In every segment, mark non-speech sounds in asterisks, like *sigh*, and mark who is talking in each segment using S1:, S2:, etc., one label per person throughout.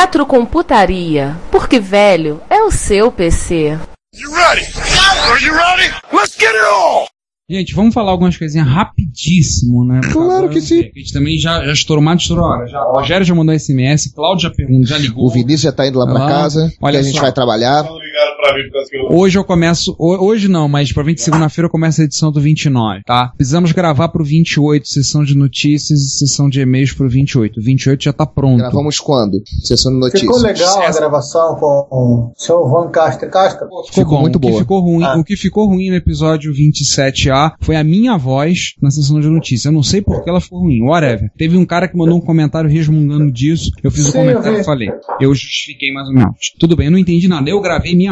S1: Retrocomputaria, porque velho é o seu PC.
S2: You ready? Are you ready? Let's get it on!
S3: Gente, vamos falar algumas coisinhas rapidíssimo, né?
S4: Claro que sim.
S3: A gente também já, já estourou mais, estourou a hora. Já, o Rogério já mandou SMS, Cláudio já perguntou, já ligou.
S4: O Vinícius já tá indo lá pra
S3: Ah,
S4: casa,
S3: olha
S4: que a gente
S3: só.
S4: vai trabalhar.
S2: Pra mim por causa que eu...
S3: Hoje eu começo, ho- hoje não, mas pra 20 segunda-feira eu começo a edição do 29, tá? Precisamos gravar pro 28, sessão de notícias e sessão de e-mails pro 28. O 28 já tá pronto.
S4: Gravamos quando? Sessão de notícias.
S5: Ficou legal a gravação com o seu Juan Castro. Castro?
S4: Ficou
S3: bom.
S4: muito
S3: o que
S4: boa.
S3: Ficou ruim,
S5: Ah.
S3: O que ficou ruim no episódio 27A foi a minha voz na sessão de notícias. Eu não sei por que ela ficou ruim, whatever. Teve um cara que mandou um comentário resmungando disso. Eu fiz o
S5: Sim,
S3: comentário e falei. Eu justifiquei mais ou menos. Tudo bem, eu não entendi nada. Eu gravei minha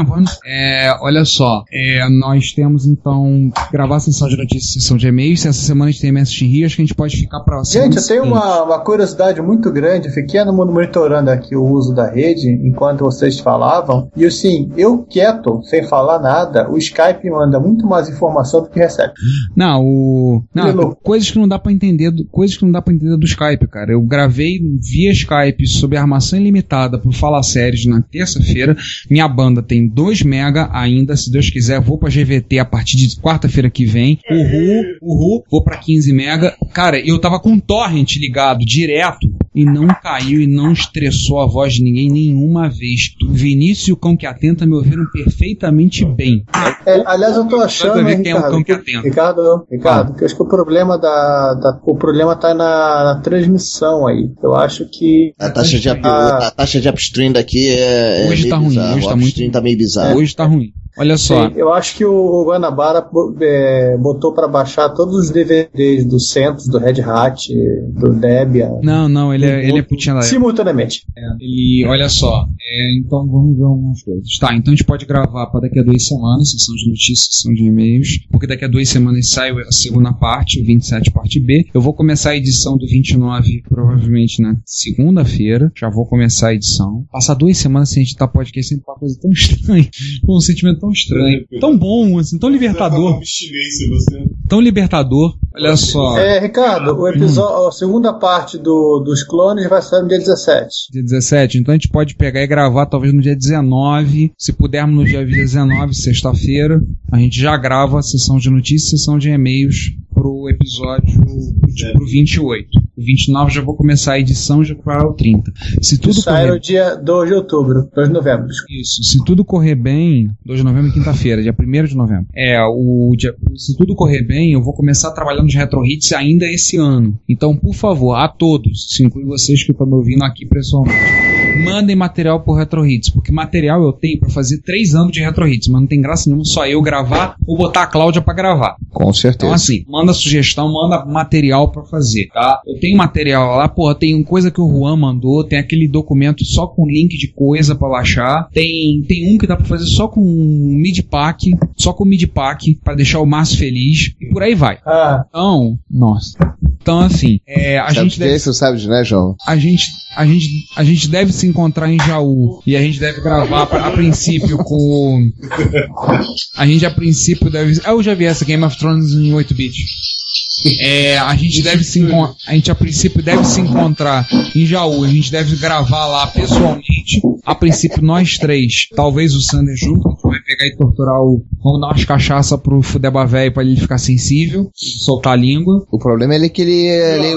S3: É, olha só. É, nós temos então gravar a sessão de notícias e sessão de e-mails. Se essa semana a gente tem MSX Rio, acho que a gente pode ficar pra
S5: Gente, eu tenho uma, uma curiosidade muito grande. Fiquei no- monitorando aqui o uso da rede enquanto vocês falavam. E assim, eu quieto, sem falar nada, o Skype manda muito mais informação do que recebe.
S3: Não, o. Não,
S5: é
S3: coisas que não dá pra entender, do- coisas que não dá para entender do Skype, cara. Eu gravei via Skype sobre armação ilimitada pro Fala Séries na terça-feira. Minha banda tem 2 mega ainda, se Deus quiser, vou pra GVT a partir de quarta-feira que vem. Uhul, uhul, vou pra 15 mega. Cara, eu tava com torrent ligado direto e não caiu e não estressou a voz de ninguém nenhuma vez. O Vinícius e o Cão que Atenta me ouviram perfeitamente bem.
S5: É, aliás, eu tô achando,
S3: ver
S5: hein,
S3: quem é o
S5: Ricardo,
S3: cão que atenta.
S5: Ricardo, Ricardo, que eu acho que o problema da, da- o problema tá na, na transmissão aí. Eu acho que
S4: A taxa de,
S5: Ah.
S4: a taxa de upstream daqui é. é
S3: Hoje
S4: meio
S3: tá ruim,
S4: bizarro.
S3: hoje tá
S4: o upstream
S3: muito-
S4: tá meio bizarro.
S3: Hoje tá ruim. Olha só.
S5: Sim, eu acho que o Guanabara é, botou pra baixar todos os DVDs do Centros, do Red Hat, do Debian,
S3: Não, não, ele é, ele é putinha
S5: simultaneamente.
S3: E olha só, é, então vamos ver algumas coisas. Tá, então a gente pode gravar para daqui a duas semanas, sessão de notícias, sessão de e-mails, porque daqui a duas semanas sai a segunda parte, o 27 parte B. Eu vou começar a edição do 29 provavelmente na segunda-feira, já vou começar a edição. Passar duas semanas sem editar podcast é sempre uma coisa tão *laughs* estranha, um sentimento tão estranho, tão bom, assim, tão libertador, tão libertador. Olha só.
S5: É, Ricardo, o episódio, a segunda parte do, dos clones vai sair no dia 17.
S3: Dia 17, então a gente pode pegar e gravar talvez no dia 19. Se pudermos no dia 19, sexta-feira, a gente já grava a sessão de notícias e sessão de e-mails pro episódio pro 28. O 29 já vou começar a edição já para o 30. Se tudo
S5: sai no
S3: correr
S5: dia 2 de outubro, 2 de novembro.
S3: isso, se tudo correr bem, 2 de novembro, quinta-feira, dia 1 de novembro. É, o dia, se tudo correr bem, eu vou começar a trabalhar nos retro hits ainda esse ano. Então, por favor, a todos, se inclui vocês que estão me ouvindo aqui pessoalmente, mandem material por retro hits, porque material eu tenho pra fazer 3 anos de retro hits, mas não tem graça nenhuma só eu gravar ou botar a Cláudia pra gravar.
S4: Com certeza.
S3: Então, assim, manda sugestão, manda material pra fazer, tá? Eu tenho material lá, porra, tem coisa que o Juan mandou, tem aquele documento só com link de coisa pra baixar, tem, tem um que dá pra fazer só com mid pack, só com mid pack, pra deixar o Márcio feliz, e por aí vai.
S5: Ah,
S3: Então, nossa. Então, assim, é, a
S4: sabe
S3: gente
S4: que
S3: deve
S4: sabe, né, João?
S3: a gente, a gente, a gente deve se encontrar em Jaú e a gente deve gravar a, a princípio com *laughs* a gente a princípio deve eu já vi essa Game of Thrones em 8 bits. É, a gente deve se a gente a princípio deve se encontrar em Jaú, a gente deve gravar lá pessoalmente.
S6: A princípio, nós três, talvez o Sander junto, a gente vai pegar e torturar o. Vamos dar umas cachaça pro Fudeba velho pra ele ficar sensível, soltar a língua.
S4: O problema é ele que ele. ele-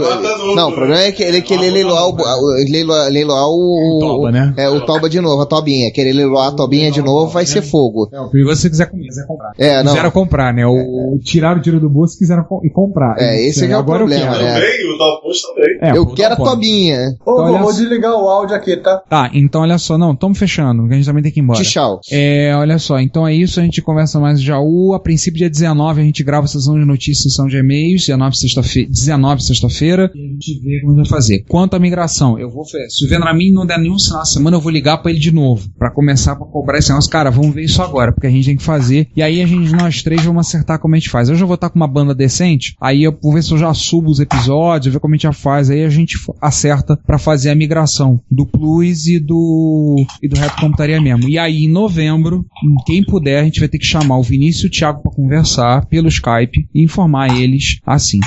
S4: não, o problema é que ele que ele leiloar o. o- Leiloar, leiloar o.
S6: O toba, né?
S4: É, o toba de novo, a tobinha. Querer leiloar a tobinha de novo vai ser fogo.
S6: Se você quiser comer, quiser comprar.
S4: É, não.
S6: Quiseram comprar, né? O, o- tiraram o tiro do bolso e quiseram co- e comprar.
S4: É, esse que é o
S6: Agora eu
S4: problema,
S6: quero.
S4: né?
S7: Também, o Dalpos também.
S6: É,
S4: Eu quero a tobinha.
S5: Ô,
S6: Então, olha
S5: vou
S6: só.
S5: desligar o áudio aqui, tá?
S6: Tá, então olha só, não, estamos fechando, que a gente também tem que ir embora.
S4: Tchau.
S6: É, olha só, então é isso, a gente conversa mais em Jaú. A princípio, dia 19, a gente grava a sessão de notícias, sessão de e-mails, 19 sexta-feira, 19 sexta-feira, e a gente vê como a gente vai fazer. Quanto à migração, eu vou se o Vendramin não der nenhum sinal na semana, eu vou ligar pra ele de novo, pra começar pra cobrar esse negócio. Cara, vamos ver isso agora, porque a gente tem que fazer. E aí a gente, nós três, vamos acertar como a gente faz. Eu já vou estar com uma banda decente, aí eu vou ver se eu já subo os episódios, ver como a gente já faz, aí a gente acerta pra fazer a migração do Plus e do e do Rap Computaria mesmo. E aí em novembro, quem puder, a gente vai ter que chamar o Vinícius e o Thiago pra conversar pelo Skype e informar eles assim,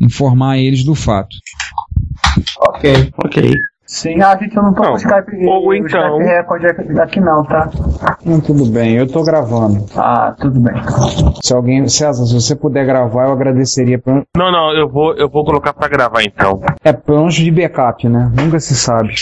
S6: informar eles do fato.
S5: Ok.
S8: Ok.
S5: Sim, a gente não tá
S8: Não,
S5: com Skype.
S8: ou
S5: o
S8: então-
S5: Skype Record aqui- aqui não, tá?
S3: Hum, tudo bem, eu tô gravando.
S5: Ah, tudo bem.
S3: Se alguém, César, se você puder gravar, eu agradeceria. Pelo-
S8: Não, não, eu vou, eu vou colocar pra gravar então.
S3: É, menos de backup, né? Nunca se sabe.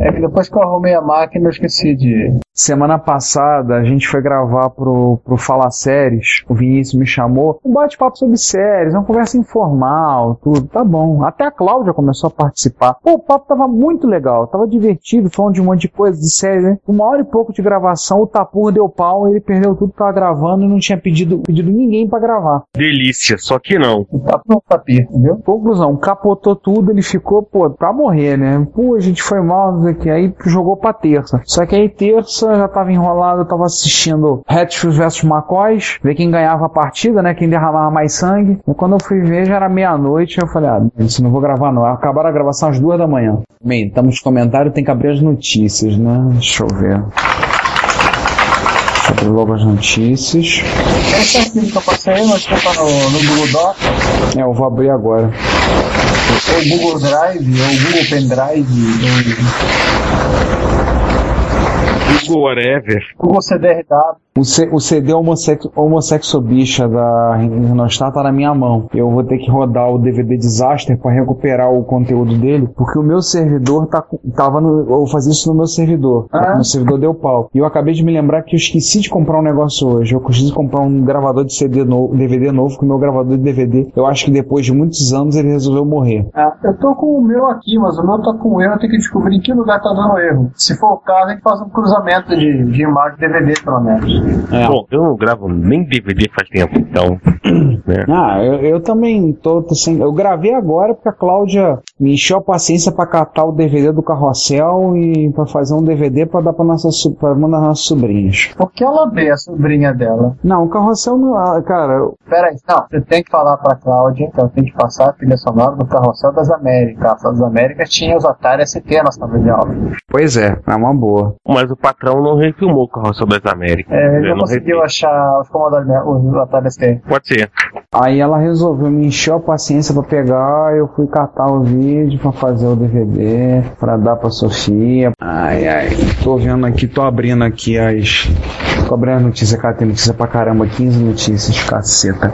S5: É que depois que eu arrumei a máquina, eu esqueci de.
S3: Semana passada a gente foi gravar pro, pro Fala Séries, o Vinícius me chamou, um bate-papo sobre séries, uma conversa informal, tudo, tá bom. Até a Cláudia começou a participar. Pô, o papo tava muito legal, tava divertido, falando de um monte de coisa, de série, né? Uma hora e pouco de gravação, o Tapur deu pau, ele perdeu tudo que tava gravando e não tinha pedido, pedido ninguém pra gravar.
S8: Delícia, só que não.
S5: Tá pro tapir, entendeu?
S3: Conclusão, capotou tudo, ele ficou, pô, pra morrer, né? Pô, a gente foi mal, não sei o que. Aí jogou pra terça. Só que aí terça já tava enrolado, eu tava assistindo Hatfield vs McCoys, ver quem ganhava a partida, né? Quem derramava mais sangue. E quando eu fui ver, já era meia-noite, eu falei, ah, isso não vou gravar não. Acabaram a gravação às duas da manhã. Bem, estamos nos comentários, tem que abrir as notícias, né? Deixa eu ver. Deixa eu abrir logo as notícias.
S5: Esse arquivo que eu passei, nós tá no, no Google Doc,
S3: É, eu vou abrir agora.
S5: ou Google Drive, ou Google Pendrive,
S8: Google whatever.
S5: Google CDRW.
S3: O, C- o CD homossexo, bicha da Renostar tá na minha mão. Eu vou ter que rodar o DVD Disaster para recuperar o conteúdo dele, porque o meu servidor tá, com- tava no. Eu vou fazer isso no meu servidor.
S5: Ah.
S3: Meu servidor deu pau. E eu acabei de me lembrar que eu esqueci de comprar um negócio hoje. Eu preciso comprar um gravador de CD novo, DVD novo, que o meu gravador de DVD, eu acho que depois de muitos anos ele resolveu morrer.
S5: Ah, eu tô com o meu aqui, mas o meu tá com erro, eu tenho que descobrir em que lugar tá dando erro. Se for o caso, a gente faz um cruzamento de, de imagem DVD, pelo menos.
S3: É.
S8: Bom, eu não gravo nem DVD faz tempo, então. *clears throat* né?
S3: Ah, eu, eu também tô, tô sem. Eu gravei agora porque a Cláudia me encheu a paciência pra catar o DVD do carrossel e pra fazer um DVD pra dar pra nossa pra uma das nossas sobrinhas.
S5: Por que ela vê a sobrinha dela?
S3: Não, o carrossel não. ah, Cara, eu-
S5: Pera aí, não, você tem que falar pra Cláudia que ela tem que passar a trilha sonora do Carrossel das Américas. A das Américas tinha os Atari ST na sala de aula.
S3: pois é, é uma boa.
S8: Mas o patrão não refilmou o Carrossel das Américas.
S5: É, ele não
S8: não
S5: conseguiu
S8: revi.
S5: achar os comandos, os Atari ST.
S8: Pode ser.
S3: Aí ela resolveu me encher a paciência pra pegar, eu fui catar o vídeo pra fazer o DVD, pra dar pra Sofia. Ai, ai, tô vendo aqui, tô abrindo aqui as. Tô abrindo as notícias, cara, tem notícia pra caramba, 15 notícias, caceta.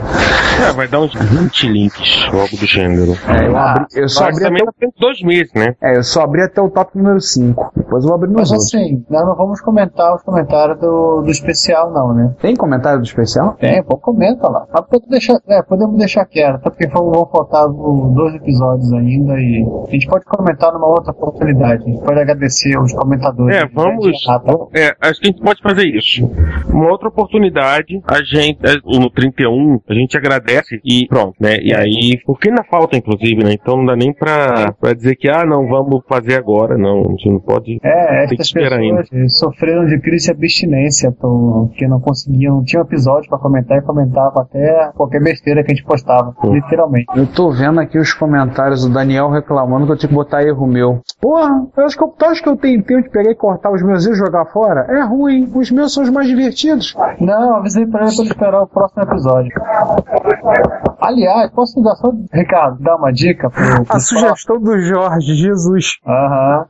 S8: É, vai dar uns 20 links, algo do gênero.
S3: É, eu,
S5: Ah,
S3: abri, eu só
S8: Mas
S3: abri
S8: também
S3: até o,
S8: tem dois meses, né?
S3: é, eu só abri até o top número 5. Depois eu vou abrir nos
S5: Mas
S3: outros.
S5: assim, nós não vamos comentar os comentários do, do especial, não, né?
S3: Tem comentário do especial?
S5: Tem, pô, comenta lá. Mas pode deixar, é, podemos deixar quieto, até porque vão faltar dois episódios ainda e a gente pode comentar numa outra oportunidade. A gente pode agradecer os comentadores.
S8: É, vamos.
S5: Tá.
S8: É, acho que a gente pode fazer isso. Uma outra oportunidade, a gente, é, no 31, a gente agradece e pronto, né? E aí, porque ainda falta, inclusive, né? Então não dá nem pra, pra dizer que, ah, não, vamos fazer agora, não. A gente não pode.
S5: É,
S8: Tem que
S5: essas
S8: esperar
S5: pessoas sofreram de crise de abstinência, porque não conseguiam, não tinham episódio pra comentar e comentava até qualquer besteira que a gente postava,
S8: Hum.
S5: literalmente.
S3: Eu tô vendo aqui os comentários do Daniel reclamando que eu tinha que botar erro meu. Porra, eu acho que eu, tu acha que eu tenho tempo de pegar e cortar os meus e jogar fora? É ruim. Os meus são os mais divertidos.
S5: Não, avisei pra ele pra esperar o próximo episódio. Aliás, posso dar só, Ricardo, dar uma dica pro
S3: A sugestão do Jorge, Jesus.
S5: Aham.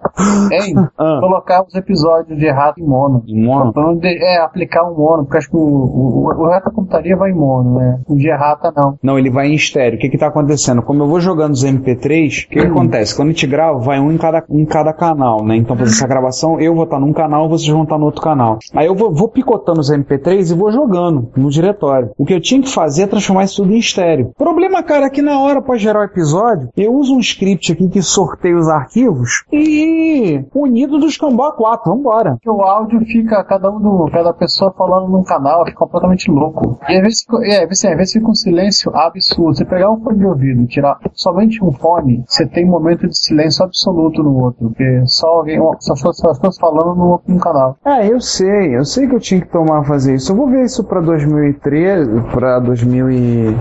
S5: Hein?
S3: Ah.
S5: Colocar os episódios de errado em mono.
S3: Em mono?
S5: Pra não de- É, aplicar um mono, porque acho que o, o, o reto computaria vai em mono, né? O de errata não.
S3: Não, ele vai em estéreo. O que que tá acontecendo? Como eu vou jogando os MP3, o que, que acontece? Quando a gente grava, vai um em cada, em cada canal, né? Então, fazer essa gravação, eu vou estar num canal, vocês vão estar no outro canal. Aí eu vou, vou picotando os MP3 e vou jogando no diretório. O que eu tinha que fazer é transformar isso tudo em estéreo. Problema, cara, é que na hora pra gerar o episódio, eu uso um script aqui que sorteia os arquivos e unido dos Cambó 4, vambora.
S5: O áudio fica, cada um do, cada pessoa falando num canal, fica completamente louco. E às vezes, é, assim, às vezes fica um silêncio absurdo. Você pegar um fone de ouvido, tirar somente um fone, você tem um momento de silêncio absoluto no outro, porque só alguém, só as pessoas- as pessoas falando no, num canal.
S3: É, eu sei, eu sei que eu tinha que tomar fazer isso. Eu vou ver isso pra 2013, pra 2000 e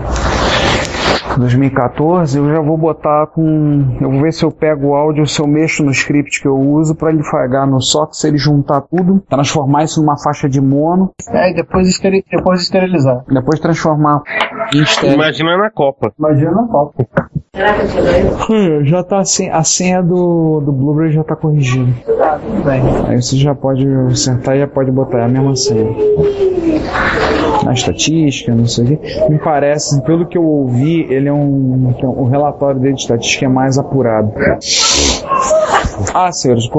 S3: 2014, eu já vou botar com, eu vou ver se eu pego o áudio, se eu mexo no script que eu uso pra ele pagar no Sox, ele juntar tudo, transformar isso numa faixa de mono,
S5: É, e depois, esteri- depois esterilizar.
S3: depois transformar.
S8: Imagina na Copa.
S5: Imagina na Copa.
S3: Hum, Já tá assim, a senha do, do Blu-ray já tá corrigida.
S5: Tá, tudo bem.
S3: Aí você já pode sentar e já pode botar a mesma senha. Na estatística, não sei o que. Me parece, pelo que eu ouvi, ele é um. O relatório dele de estatística é mais apurado. Ah, senhores,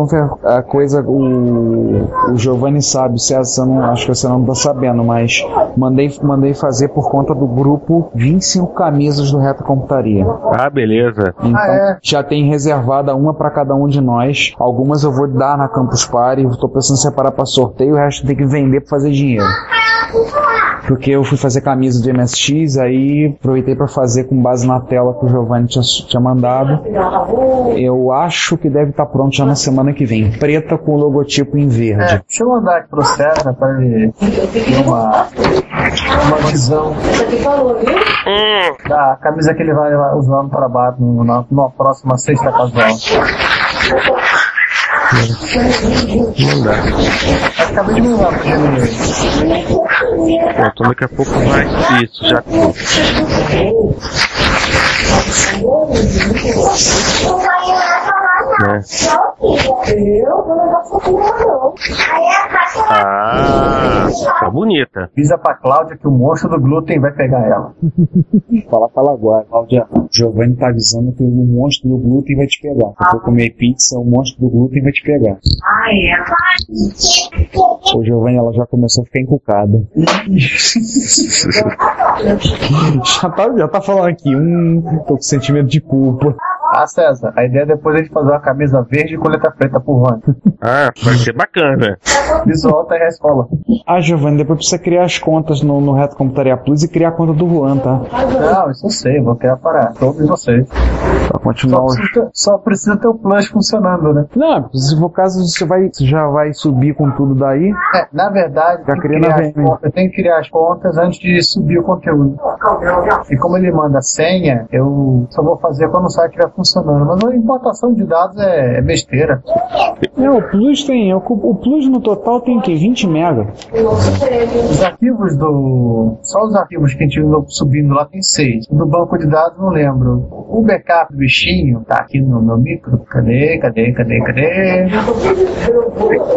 S3: a coisa, o, o Giovanni sabe, César, você não, acho que você não tá sabendo, mas mandei, mandei fazer por conta do grupo 25 camisas do Reta Computaria.
S8: Ah, beleza.
S3: Então,
S5: Ah, é?
S3: já tem reservada uma para cada um de nós. Algumas eu vou dar na Campus Party, tô pensando em separar para sorteio, o resto tem que vender para fazer dinheiro. Porque eu fui fazer camisa de MSX, aí aproveitei para fazer com base na tela que o Giovanni tinha, tinha mandado. Eu acho que deve estar pronto já na semana que vem. Preta com o logotipo em
S5: É,
S3: verde.
S5: deixa eu mandar aqui pro César pra ele ter uma, uma visão da camisa que ele vai usar no trabalho na, numa próxima sexta casual.
S8: Não dá.
S5: Acabei de mandar pro
S8: daqui a pouco vai. Isso, já. Né? Ah, tá bonita.
S5: Avisa pra Cláudia que o monstro do glúten vai pegar ela. *laughs*
S3: Fala pra ela agora. Cláudia, o Giovanni tá avisando que o monstro do glúten vai te pegar. Se for comer pizza, o monstro do glúten vai te pegar. Ô Giovanni, ela já começou a ficar encucada. *laughs* já, tá, já tá falando aqui, hum, tô com sentimento de culpa.
S5: Ah, César, a ideia é depois a gente fazer uma camisa verde com letra preta por Juan.
S8: Ah, vai ser bacana.
S5: Visual tá escola.
S3: Ah, Giovanni, depois precisa criar as contas no, no Reto Computaria Plus e criar a conta do Juan, tá?
S5: Não, isso eu sei, vou criar para todos vocês.
S3: Pra
S5: Só
S3: continuar os...
S5: precisa, ter, só precisa ter o plus funcionando, né?
S3: Não, se for caso você vai, você já vai subir com tudo daí.
S5: É, na verdade,
S3: Já
S5: tem que
S3: cria na
S5: criar as
S3: VM.
S5: contas- eu tenho que criar as contas antes de subir o conteúdo. E como ele manda senha, eu só vou fazer quando o site estiver funcionando. Mas a importação de dados é, é besteira.
S3: Não, o Plus tem. O, Plus no total tem o quê? 20 mega.
S5: Os arquivos do. Só os arquivos que a gente andou subindo lá tem seis. Do banco de dados não lembro. O backup do bichinho tá aqui no meu micro. Cadê? Cadê? Cadê? Cadê?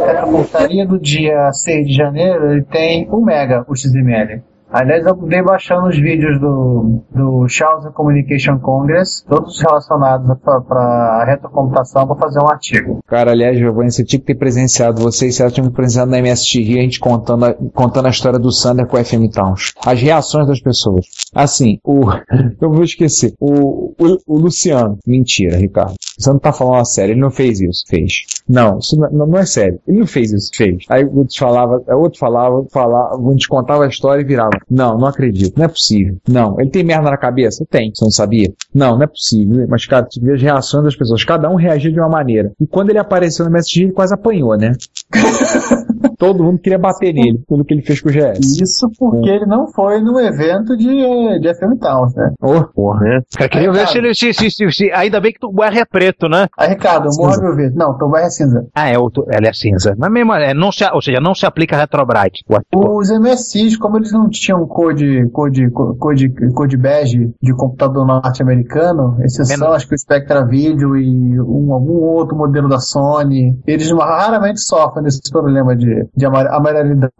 S5: A computaria do dia 6 de janeiro ele tem 1 mega o XML. Aliás, eu andei baixando os vídeos do, do Chaos Communication Congress, todos relacionados para a retrocomputação, para fazer um artigo.
S3: Cara, aliás, Giovanni, você tinha que ter presenciado, você e César tinham presenciado na Rio, a gente contando a, contando a história do Sander com o FM Towns. As reações das pessoas. Assim, o. *laughs* Eu vou esquecer. O, o, o Luciano. Mentira, Ricardo. Você não tá falando a sério, ele não fez isso. Fez. Não, isso não, não é sério. Ele não fez isso, fez. Aí o outro falava, outro falava, falava, a gente contava a história e virava. Não, não acredito, não é possível. Não, ele tem merda na cabeça? Tem, você não sabia? Não, não é possível. Mas, cara, tu vê as reações das pessoas, cada um reagia de uma maneira. E quando ele apareceu no MSG, ele quase apanhou, né? *laughs* Todo mundo queria bater nele pelo que ele fez com o GS.
S5: Isso porque ele não foi no evento de, de FM Towns, né?
S3: Oh, porra.
S9: É. Cara, queria ver se ele. Se, se, se, se- ainda bem que o BR é preto, né?
S5: Aí, Ricardo, morra meu ver. Não, Tom é cinza.
S9: Ah, é, o, ele é cinza. Mas mesmo, é, não se, ou seja, não se aplica a Retrobrite.
S5: Os MSIs, como eles não tinham code, code, code, code bege de computador norte-americano, exceção acho que o Spectra Video e um, algum outro modelo da Sony, eles raramente sofrem desse problema de, de amar- amarelidade.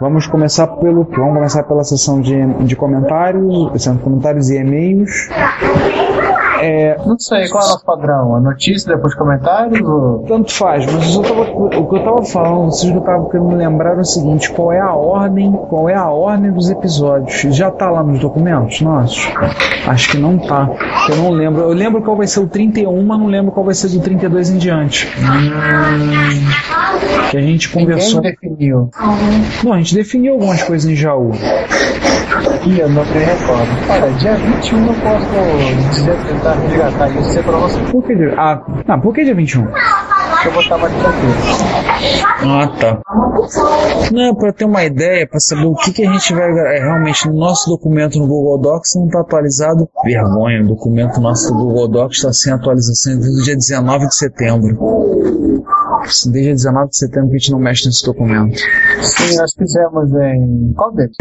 S3: Vamos começar pelo que? Vamos começar pela sessão de, de comentários, sessão de comentários e e-mails. É,
S5: Não sei, qual é o nosso padrão? A notícia depois comentários? Ou...
S3: Tanto faz, mas eu tava- o que eu tava falando, vocês que eu tava querendo me lembrar era o seguinte, qual é a ordem, qual é a ordem dos episódios? Já tá lá nos documentos nossos? Acho que não tá. Eu não lembro. Eu lembro qual vai ser o 31, mas não lembro qual vai ser do 32 em diante. Hum, que a gente conversou.
S5: Quem definiu?
S3: Não, a gente definiu algumas coisas em Jaú.
S5: Ih, eu não me recordo. Olha, dia 21 eu posso dizer, você.
S3: Por que dia? Ah, ah, por que dia 21?
S5: Eu vou estar mais.
S3: Ah, tá. Não, para ter uma ideia, para saber o que, que a gente vai é, realmente no nosso documento no Google Docs não está atualizado. Vergonha, o documento nosso do Google Docs está sem atualização desde o dia 19 de setembro. Desde 19 de setembro que a gente não mexe nesse documento.
S5: Sim, nós fizemos em. Qual deles?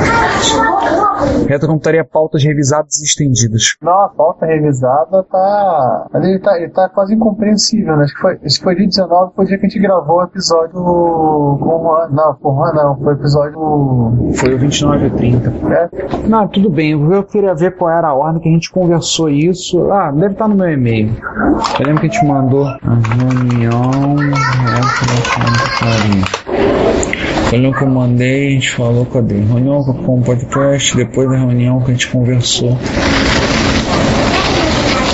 S3: Retrocomputaria pautas revisadas e estendidas.
S5: Não, a pauta revisada tá. Ele tá, ele tá quase incompreensível, né? Acho que foi, esse foi dia 19, foi o dia que a gente gravou o episódio com o Juan. Não, com o Juan não, foi o episódio.
S3: Foi o 29 e 30.
S5: É?
S3: Não, tudo bem. Eu queria ver qual era a ordem que a gente conversou isso. Ah, deve estar no meu e-mail. Eu lembro que a gente mandou a reunião. Retrocomputaria. Eu lembro que eu mandei, a gente falou, cadê? Reunião com o podcast, depois da reunião que a gente conversou.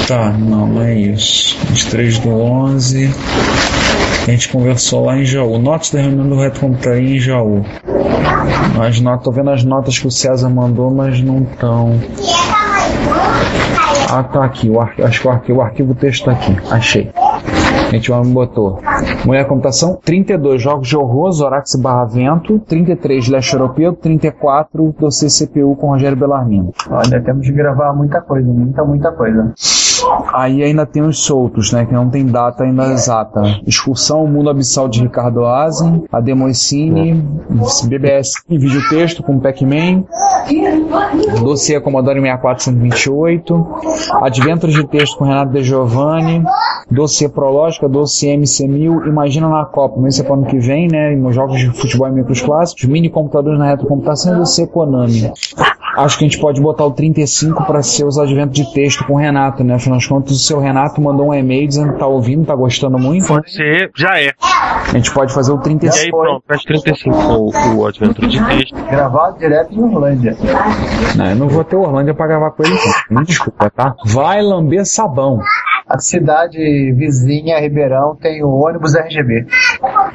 S3: Tá, não, não é isso. 23 do 11. A gente conversou lá em Jaú. Notas da reunião do Reto Computaria em Jaú. As notas, tô vendo as notas que o César mandou, mas não estão. Ah, tá aqui. O arquivo, acho que o o arquivo texto tá aqui. Achei. A gente botou. Mulher Computação, 32 jogos de horror, Zorax barra Vento, 33 leste europeu, 34 do CCPU com Rogério Bellarmino.
S5: Olha, temos de gravar muita coisa, muita, muita coisa.
S3: Aí ainda tem os soltos, né? Que não tem data ainda exata. Excursão, Mundo Abissal de Ricardo Azen, a Demoicine, BBS em vídeo texto com Pac-Man, Dossiê Commodore 6428, Adventures de texto com Renato De Giovanni, Dossiê Prológica, Dossiê MC1000, Imagina na Copa, isso é para ano que vem, né? Nos jogos de futebol e micros clássicos, mini computadores na retrocomputação e Dossiê Konami. Acho que a gente pode botar o 35 para ser os adventos de texto com o Renato, né? Afinal de contas, o seu Renato mandou um e-mail dizendo que tá ouvindo, tá gostando muito.
S8: Pode ser, já é.
S3: A gente pode fazer o
S8: E
S3: 35.
S8: aí pronto, faz 35 o, o Adventure de texto.
S5: Gravado direto em Orlândia.
S3: Não, eu não vou ter Orlândia pra gravar com ele, não. Me desculpa, tá? Vai lamber sabão.
S5: A cidade vizinha, Ribeirão, tem o ônibus RGB.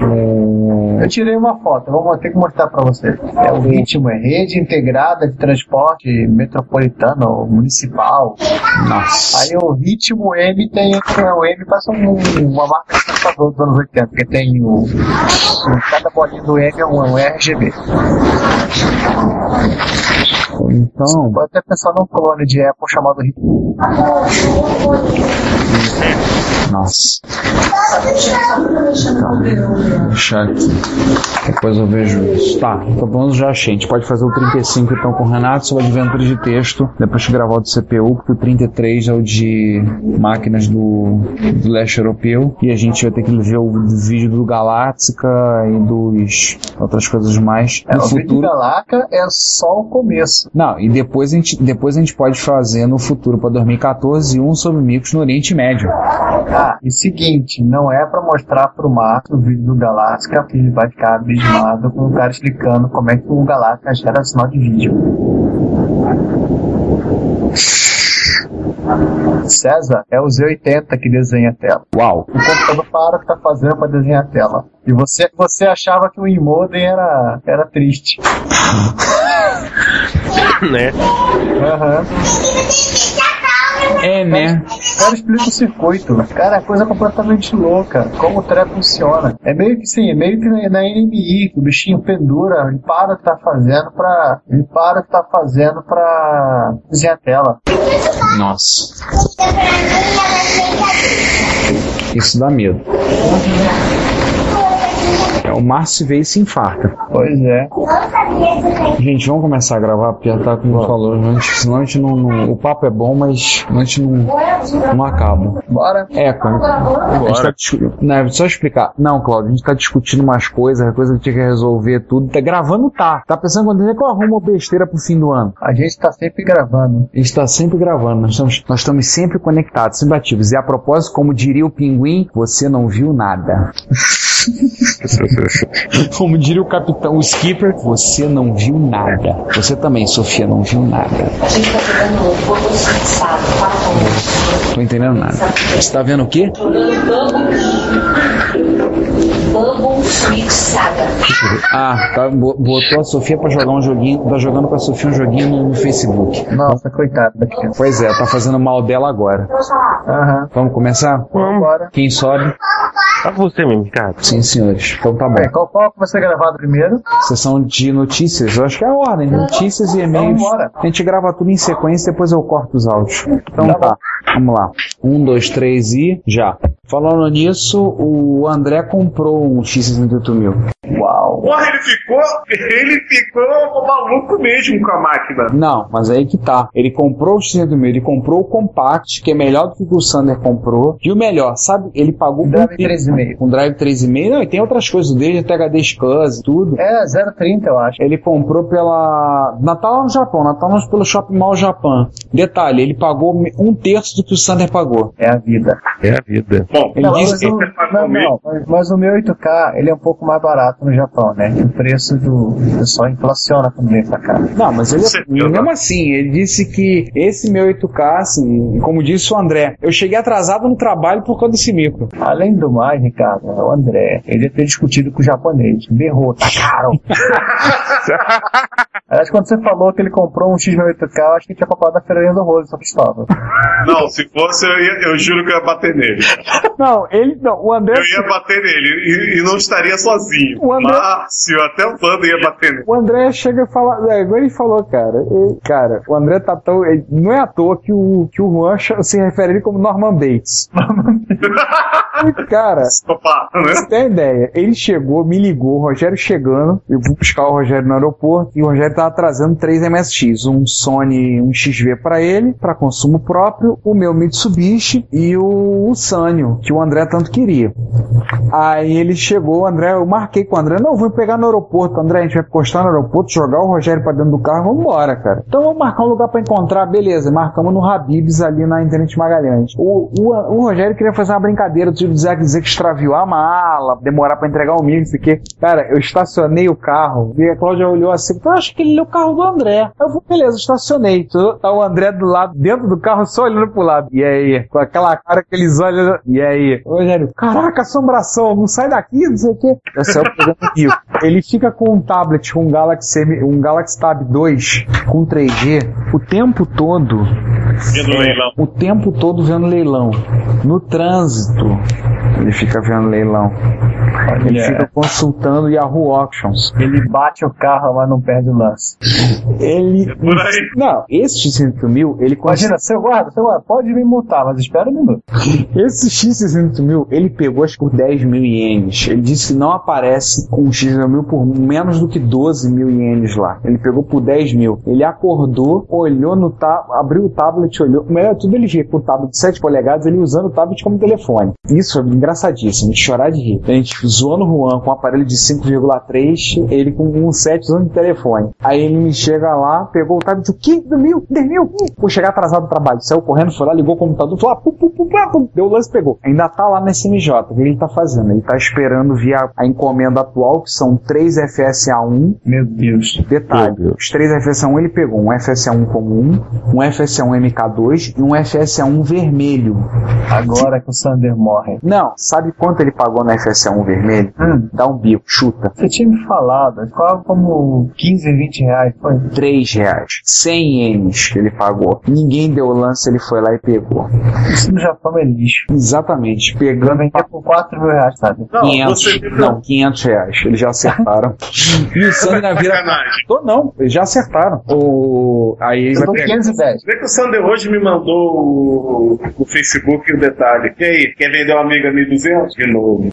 S3: O-
S5: Eu tirei uma foto, vou ter que mostrar pra você. É o ritmo, é rede integrada de transporte metropolitano ou municipal.
S3: Nossa.
S5: Aí o ritmo M tem o M parece um, uma marca de computador dos anos 80, porque tem o, cada bolinha do M é um, é um RGB.
S3: Então,
S5: Pode até pensar num clone de Apple chamado Ritmo.
S3: Nossa. Tá, vou deixar aqui. Depois eu vejo isso. Tá, então vamos já achei. A gente pode fazer o 35 então com o Renato sobre Adventure de texto, depois de gravar o do CPU, porque o 33 é o de máquinas do, do leste europeu, e a gente vai ter que ver o vídeo do Galáctica e dos outras coisas mais.
S5: É,
S3: No
S5: o vídeo
S3: futuro.
S5: da Laca é só o começo.
S3: Não, e depois a gente, depois a gente pode fazer no futuro para 2014 um sobre micos no Oriente Médio.
S5: Ah, e seguinte, não é pra mostrar pro Marcos o vídeo do Galáctica, que ele vai ficar abismado com o cara explicando como é que o Galáctica gera sinal de vídeo. César é o Z80 que desenha a tela.
S3: Uau!
S5: O computador para o que tá fazendo pra desenhar a tela. E você, você achava que o Imodem era, era triste. *laughs*
S8: né?
S5: Aham.
S3: É, né?
S5: cara explica o circuito. Cara, é coisa completamente louca. Como o trap funciona. É meio que sim, é meio que na NMI, que o bichinho pendura, ele para o que tá fazendo pra. Ele para o que tá fazendo pra cozinhar a tela.
S3: Nossa. Isso dá medo. É, o Márcio veio e se infarta.
S5: Pois é.
S3: Gente, vamos começar a gravar, porque já tá como falou, antes, senão a gente não, não- O papo é bom, mas a gente não, não acaba.
S5: Bora.
S3: É, gente tá discu- né, só explicar. Não, Claudio, a gente tá discutindo umas coisas, coisa que tinha que resolver tudo. Tá gravando, tá. Tá pensando quando é que eu arrumo besteira pro fim do ano?
S5: A gente tá sempre gravando.
S3: A gente tá sempre gravando, nós estamos, nós estamos sempre conectados, sempre ativos. E a propósito, como diria o pinguim, você não viu nada. *laughs* *laughs* Como diria o capitão, o skipper, você não viu nada. Você também, Sofia, não viu nada.
S10: A gente tá jogando fala com
S3: Tô entendendo nada. Você tá vendo o quê? Ah, tá, bo- botou a Sofia pra jogar um joguinho, tá jogando com a Sofia um joguinho no, no Facebook.
S5: Nossa, coitado da criança.
S3: Pois é, tá fazendo mal dela agora.
S5: Aham.
S3: Vamos começar?
S5: Bora.
S3: Quem sobe?
S8: Tá você mesmo, Ricardo.
S3: Sim, senhores. Então tá bom.
S5: É, qual, qual que vai ser gravado primeiro?
S3: Sessão de notícias, eu acho que é a ordem. Notícias e e-mails. A gente grava tudo em sequência, depois eu corto os áudios. Então tá, vamos lá. Um, dois, três e já. Falando nisso, o André comprou um X68 mil.
S5: Uau.
S2: Porra, ele ficou. *laughs* Ele ficou maluco mesmo com a máquina.
S3: Não, mas aí que tá. Ele comprou o X68 mil, ele comprou o Compact, que é melhor do que o que o Sander comprou. E o melhor, sabe? Ele pagou com
S5: Drive 3,5.
S3: com Drive 3,5. Não, e tem outras coisas dele, até HD SCSI e tudo.
S5: É, 0,30 eu acho.
S3: Ele comprou pela. Natal no Japão, Natal no- pelo Shopping Mall Japão. Detalhe, ele pagou um terço do que o Sander pagou.
S5: É a vida.
S8: É a vida.
S2: Bom,
S3: Ele
S5: Não,
S3: disse
S5: mas, o, não, não, mas- mas o meu 8K ele é um pouco mais barato no Japão, né? O preço do pessoal inflaciona quando vem pra cá.
S3: Não, mas ele,
S2: Certeza.
S3: mesmo assim, ele disse que esse meu 8K, assim, como disse o André, eu cheguei atrasado no trabalho por causa desse micro.
S5: Além do mais, Ricardo, o André, ele ia ter discutido com o japonês. Berrou, tá caro. *laughs* Aliás, quando você falou que ele comprou um X68K, eu acho que tinha comprado na feirinha do rolo, essa pistola.
S2: não, se fosse, eu, ia- eu juro que eu ia bater nele. *laughs*
S3: Não, ele, não, o André.
S2: Eu ia bater nele e, e não estaria sozinho.
S3: O André-
S2: Márcio, até o Panda ia bater nele.
S3: O André chega e fala. É, igual ele falou, cara. ele- cara, o André tá tão. ele- não é à toa que o, que o Juan se refere a ele como Norman Bates. *laughs* cara,
S2: Opa, né?
S3: Você tem ideia? Ele chegou, me ligou, o Rogério chegando, eu fui buscar o Rogério no aeroporto e o Rogério tava trazendo três MSX, um Sony, um XV pra ele, pra consumo próprio, o meu Mitsubishi e o, o Sanyo, que o André tanto queria. Aí ele chegou, o André, eu marquei com o André, não, vou pegar no aeroporto, André, a gente vai postar no aeroporto, jogar o Rogério pra dentro do carro, vamos embora, cara. Então vamos marcar um lugar pra encontrar, beleza, marcamos no Habibs ali na Internet Magalhães. O, o, o Rogério queria fazer uma brincadeira, tipo, dizer, dizer que extraviou a mala, demorar pra entregar o milho, não sei o quê. Cara, eu estacionei o carro e a Cláudia olhou assim, eu acho que ele é o carro do André. Eu falei, beleza, estacionei. Tô- Tá o André do lado, dentro do carro, só olhando pro lado. E aí? Com aquela cara que eles olham. E aí? Ô, Rogério, caraca, assombração, não sai daqui, não sei o quê. Eu saio pegando fio. Ele fica com um tablet, com um Galaxy, um Galaxy Tab 2 com 3G o tempo todo
S2: Vendo o leilão.
S3: o tempo todo vendo leilão. No trânsito, ele fica vendo leilão. Ele
S5: Olha.
S3: fica consultando Yahoo Auctions.
S5: Ele bate o carro, mas não perde o lance.
S3: Ele.
S2: Por aí.
S3: Não, esse X600 mil, ele consegue.
S5: Imagina, seu guarda, seu guarda, pode me multar, mas espera um minuto.
S3: Esse X600 mil, ele pegou acho que por 10 mil ienes. Ele disse que não aparece com um X600 mil por menos do que 12 mil ienes lá. Ele pegou por 10 mil. Ele acordou, olhou no tab, abriu o tablet, olhou. Melhor de tudo, ele fica com o tablet de 7 polegadas, ele usando o tablet como telefone. Isso é engraçadíssimo, de chorar de rir. A gente zoando o Juan com um aparelho de 5,3, ele com um 7 usando de telefone. Aí ele me chega lá, pegou o tablet, o quê? 10 mil? 10 mil? Vou chegar atrasado do trabalho. Saiu correndo, foi lá, ligou o computador, falou, ah, pum, pum, pum, pum. deu o lance, pegou. Ainda tá lá na SMJ. O que ele tá fazendo? Ele tá esperando via a encomenda atual, que são três FSA1.
S5: Meu Deus.
S3: Detalhe, os três FSA1 ele pegou um FSA1 comum, um FSA1 MK2 e um FSA1 vermelho.
S5: Agora que o Sander morre.
S3: Não, sabe quanto ele pagou no FSA1 vermelho?
S5: Hum.
S3: Dá um bico, chuta.
S5: Você tinha me falado, ficava como 15, 20 reais. Foi.
S3: 3 reais. 100 ienes que ele pagou. Ninguém deu lance, ele foi lá e pegou.
S5: Isso no Japão é lixo.
S3: Exatamente.
S5: Eu
S3: Pegando
S5: vendia por 4 mil reais, sabe?
S2: Não,
S3: 500,
S2: você
S3: não, 500 reais. Eles já acertaram. e o Sander.
S2: Sacanagem.
S3: Tô não, eles já acertaram. O... Aí ele vai pegar.
S5: 510.
S2: Vê que o Sander hoje me mandou o, o Facebook e o detalhe. E aí, quer vender uma amiga 1200? De novo.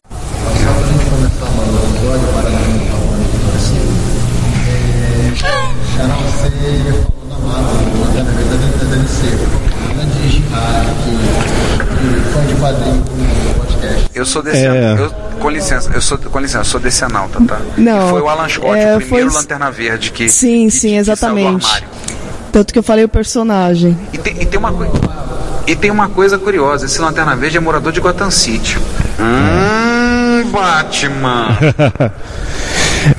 S11: Eu sou desse
S12: É.
S11: eu, com licença, eu sou com licença, eu sou desse anauta, tá?
S13: Não,
S11: foi o Alan Scott,
S13: é,
S11: o primeiro
S13: foi-
S11: Lanterna Verde que
S13: Sim, sim,
S11: saiu do
S13: exatamente.
S11: armário.
S13: Tanto que eu falei o personagem.
S11: E tem, e tem uma coisa e tem uma coisa curiosa, esse Lanterna Verde é morador de Gotham City. Hum, Batman. *laughs*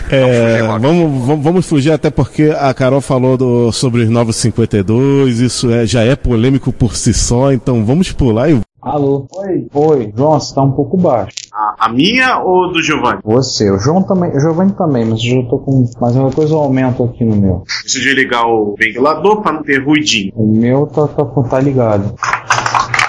S12: É, vamos, vamos, vamos fugir até porque a Carol falou do, sobre os Novos 52, isso é, já é polêmico por si só, então vamos pular e
S3: Alô? Oi. Oi, João, você tá um pouco baixo.
S2: A, a minha ou do Giovanni?
S3: Você, o João também, o Giovanni também, mas eu já tô com. Mas uma coisa eu aumento aqui no meu.
S2: Deixa eu desligar o ventilador pra não ter ruidinho.
S3: O meu tá, tá, tá ligado.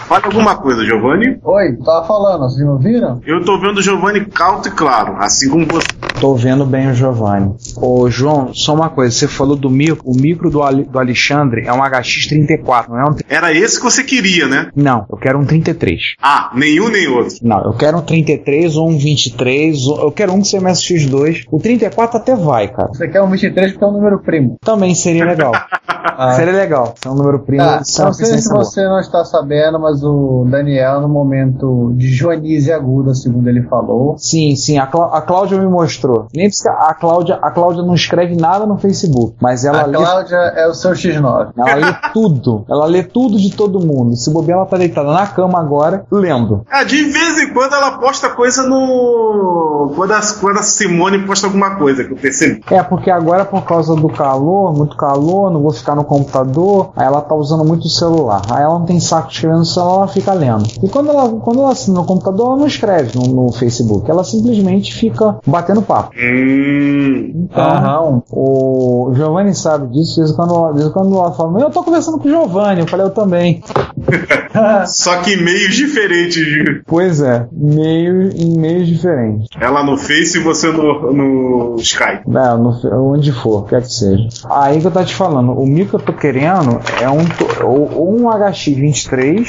S2: Fala alguma coisa, Giovanni.
S5: Oi, tava falando, vocês me ouviram?
S2: Eu tô vendo o Giovanni alto e claro, assim como você.
S3: Tô vendo bem o Giovanni. Ô, João, só uma coisa, você falou do micro. O micro do, Ali- do Alexandre é um HX34, não é um.
S2: Era esse que você queria, né?
S3: Não, eu quero um 33.
S2: Ah, nenhum nem outro.
S3: Não, eu quero um 33 ou um 23. ou- Eu quero um que seja MSX2. O 34 até vai, cara.
S5: Você quer um 23 porque é um número primo.
S3: Também seria legal. *laughs* Seria legal. É um número primo.
S5: Tá,
S3: é
S5: não sei se você não está sabendo, mas o Daniel, no momento de joanize aguda, segundo ele falou,
S3: Sim, sim, a, Clá- a Cláudia me mostrou. Lembre-se que a Cláudia, a Cláudia não escreve nada no Facebook, mas ela
S5: a
S3: lê,
S5: Cláudia é o seu X9.
S3: ela lê *laughs* tudo. Ela lê tudo de todo mundo. Se bobear, ela tá deitada na cama agora, lendo.
S2: Ah, de vez em quando ela posta coisa no. Quando a, quando a Simone posta alguma coisa, que eu percebi.
S3: É, porque agora por causa do calor, muito calor, não vou ficar no computador, aí ela tá usando muito o celular. Aí ela não tem saco de escrever no celular, ela fica lendo. E quando ela, quando ela assina no computador, ela não escreve no, no Facebook. Ela simplesmente fica batendo papo. Então, o Giovanni sabe disso, de vez em quando, quando ela fala, eu tô conversando com o Giovanni, eu falei, eu também. *laughs*
S2: Só que em meios diferentes. viu?
S3: Pois é, meio, em meios diferentes.
S2: Ela no Face e você no, no Skype.
S3: É, no- onde for, quer que seja. Aí que eu tô te falando, o micro que eu tô querendo é um, to- ou, ou um HX23,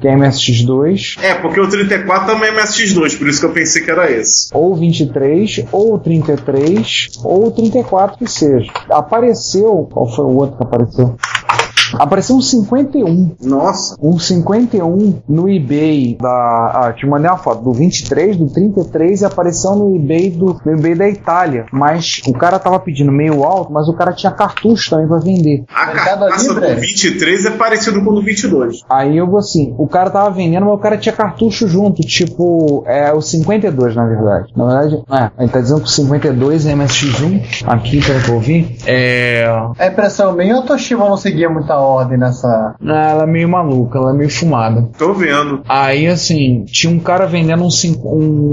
S3: que é MSX2,
S2: É, porque o 34 também é MSX2, por isso que eu pensei que era esse.
S3: ou 23, ou 33, ou 34 que seja. Apareceu, qual foi o outro que apareceu? Apareceu um 51.
S2: Nossa.
S3: Um 51 no eBay da. Ah, te mandei uma foto do 23, do 33 e apareceu no eBay do no eBay da Itália. Mas o cara tava pedindo meio alto, mas o cara tinha cartucho também pra vender.
S2: A carcaça do 23 é parecido com o do 22.
S3: Aí eu vou assim, o cara tava vendendo, mas o cara tinha cartucho junto, tipo, é o 52 na verdade. Na verdade, é, ele tá dizendo que o 52 é MSX1, aqui pelo que eu vi. É.
S5: A impressão minha, a Toshiba não seguia muita ordem nessa.
S3: Ela é meio maluca, ela é meio fumada.
S2: Tô vendo.
S3: Aí, assim, tinha um cara vendendo um,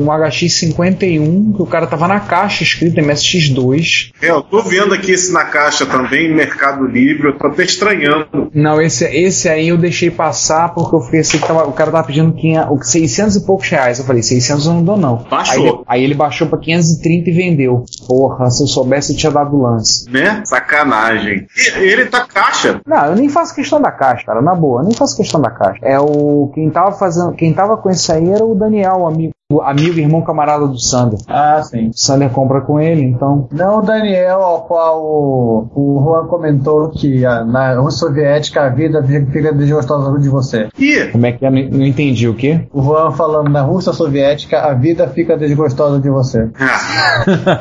S3: um HX51, que o cara tava na caixa escrito MSX2.
S2: É, eu tô vendo aqui esse na caixa também, Mercado Livre, eu tô até estranhando.
S3: Não, esse, esse aí eu deixei passar porque eu pensei que tava, o cara tava pedindo 500, 600 e poucos reais. Eu falei, 600 eu não dou não.
S2: Baixou.
S3: Aí, ele- aí ele baixou pra 530 e vendeu. Porra, se eu soubesse eu tinha dado lance.
S2: Né? Sacanagem. E ele tá caixa.
S3: Não, nem faço questão da caixa, cara, na boa, nem faço questão da caixa. É o quem tava fazendo, quem tava com esse aí era o Daniel, o amigo o amigo e irmão camarada do Sander.
S5: Ah, sim.
S3: O Sander compra com ele, então.
S5: Não o Daniel, ao qual o, o Juan comentou que a- na União Soviética a vida fica desgostosa de você.
S2: Ih!
S3: Como é que é? Não, não entendi o quê?
S5: O Juan falando na Rússia Soviética a vida fica desgostosa de você.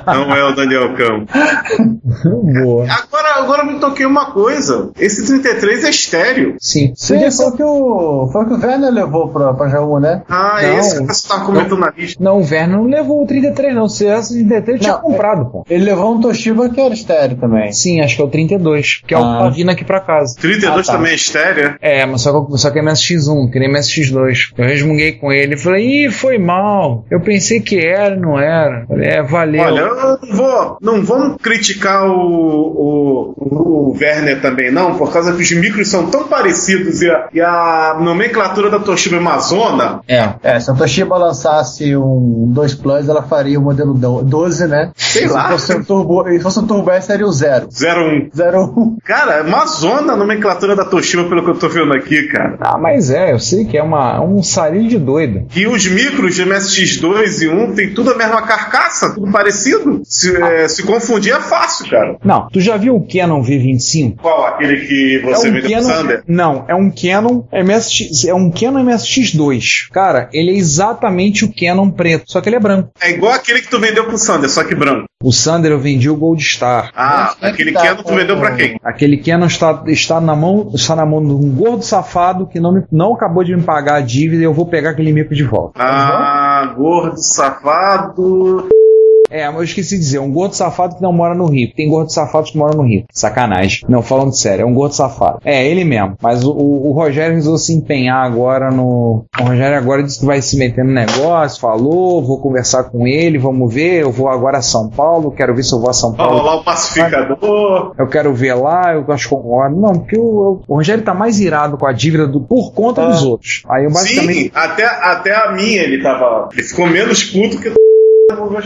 S2: Não é o Daniel Campos. *laughs*
S3: Boa.
S2: Agora, agora eu me toquei uma coisa. Esse 33 é estéreo.
S3: Sim.
S5: Sim, foi o que o, foi o que o Werner levou pra, pra Jaú, né?
S2: Ah,
S3: Não.
S2: esse que você tava comentando na lista.
S3: Não, o Werner não levou o 33, não. Se essa 33 tinha
S5: Não,
S3: comprado, pô.
S5: Ele levou um Toshiba que era estéreo também.
S3: Sim, acho que é o 32, que é o
S5: Ah.
S3: que tá vindo aqui pra casa.
S2: 32
S5: Ah, tá.
S2: também é estéreo?
S3: É, mas só que, só que é MSX1, que nem MSX2. Eu resmunguei com ele e falei, ih, foi mal. Eu pensei que era, não era. Falei, é, valeu.
S2: Olha, eu não vou. Não vamos criticar o, o, o Werner também, não, por causa que os micros são tão parecidos e a, e a nomenclatura da Toshiba Amazona.
S3: É.
S5: É, se a Toshiba lançasse um 2 Plus, ela faria o modelo do- 12, né?
S2: Sei
S5: se
S2: lá.
S5: Fosse um turbo, se fosse um Turbo S, seria o 0.
S2: 01.
S5: 01.
S2: Cara, Amazona a nomenclatura da Toshiba, pelo que eu tô vendo aqui, cara.
S3: Ah, mas é, eu sei que é uma, um sarilho de doido.
S2: E os micros de MSX2 e 1 tem tudo a mesma carcaça, tudo parecido. Se, é, se confundir é fácil, cara.
S3: Não, tu já viu o Canon V25?
S2: Qual? Aquele que você
S3: é um Canon,
S2: Sander?
S3: não, é um Canon MSX, é um Canon MSX2. Cara, ele é exatamente o Canon preto, só que ele é branco.
S2: É igual aquele que tu vendeu pro Sander, só que branco.
S3: O Sander eu vendi o Gold Star.
S2: Ah,
S5: Mas
S2: aquele
S5: tá
S2: Canon tu
S5: com-
S2: vendeu pra quem?
S3: Aquele Canon está, está, na mão, está na mão de um gordo safado que não, me- não acabou de me pagar a dívida e eu vou pegar aquele mico de volta.
S2: Ah, gordo, safado.
S3: É, mas eu esqueci de dizer, um gordo safado que não mora no Rio. Tem gordo safado que mora no Rio. Sacanagem. Não, falando sério, é um gordo safado. É, ele mesmo. Mas o, o- o Rogério resolveu se empenhar agora no. O Rogério agora disse que vai se meter no negócio, falou, vou conversar com ele, vamos ver. Eu vou agora a São Paulo, quero ver se eu vou a São Paulo.
S2: lá o pacificador.
S3: Eu quero ver lá, eu acho que concordo. Não, porque o, o Rogério tá mais irado com a dívida do, por conta dos outros. Aí eu basicamente.
S2: Sim, até, até a minha ele tava. Ele ficou menos puto que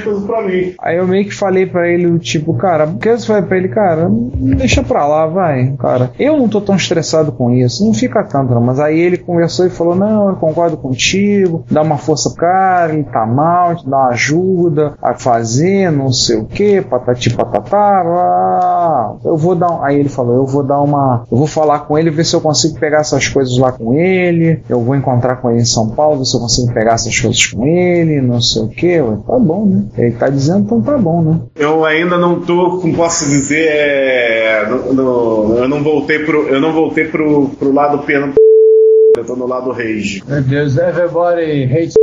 S2: coisas pra mim.
S3: Aí eu meio que falei pra ele, tipo, cara, porque você vai pra ele, cara, deixa pra lá, vai, cara. Eu não tô tão estressado com isso, não fica tanto, não. Mas aí ele conversou e falou: Não, eu concordo contigo, dá uma força pro cara, ele tá mal, te dá uma ajuda a fazer, não sei o que, patati patatá, lá. eu vou dar. Aí ele falou: Eu vou dar uma. Eu vou falar com ele, ver se eu consigo pegar essas coisas lá com ele, eu vou encontrar com ele em São Paulo, ver se eu consigo pegar essas coisas com ele, não sei o que, tá bom, né? Ele tá dizendo, então tá bom, né?
S2: Eu ainda não tô, como posso dizer, é, no- no- eu não voltei pro, eu não voltei pro, pro lado pena. Eu tô no lado rage.
S5: Meu Deus, everybody hates.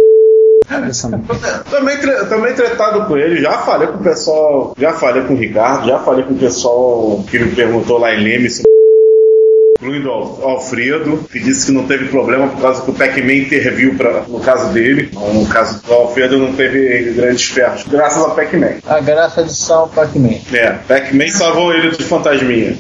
S3: Não.
S2: Também, também tretado com ele, já falei com o pessoal, já falei com o Ricardo, já falei com o pessoal que me perguntou lá em Leme se incluindo o Alfredo, que disse que não teve problema por causa que o Pac-Man interviu pra, no caso dele. No caso do Alfredo não teve grandes perdas, graças ao Pac-Man.
S5: A graça de São Pac-Man.
S2: É, Pac-Man salvou ele do fantasminha.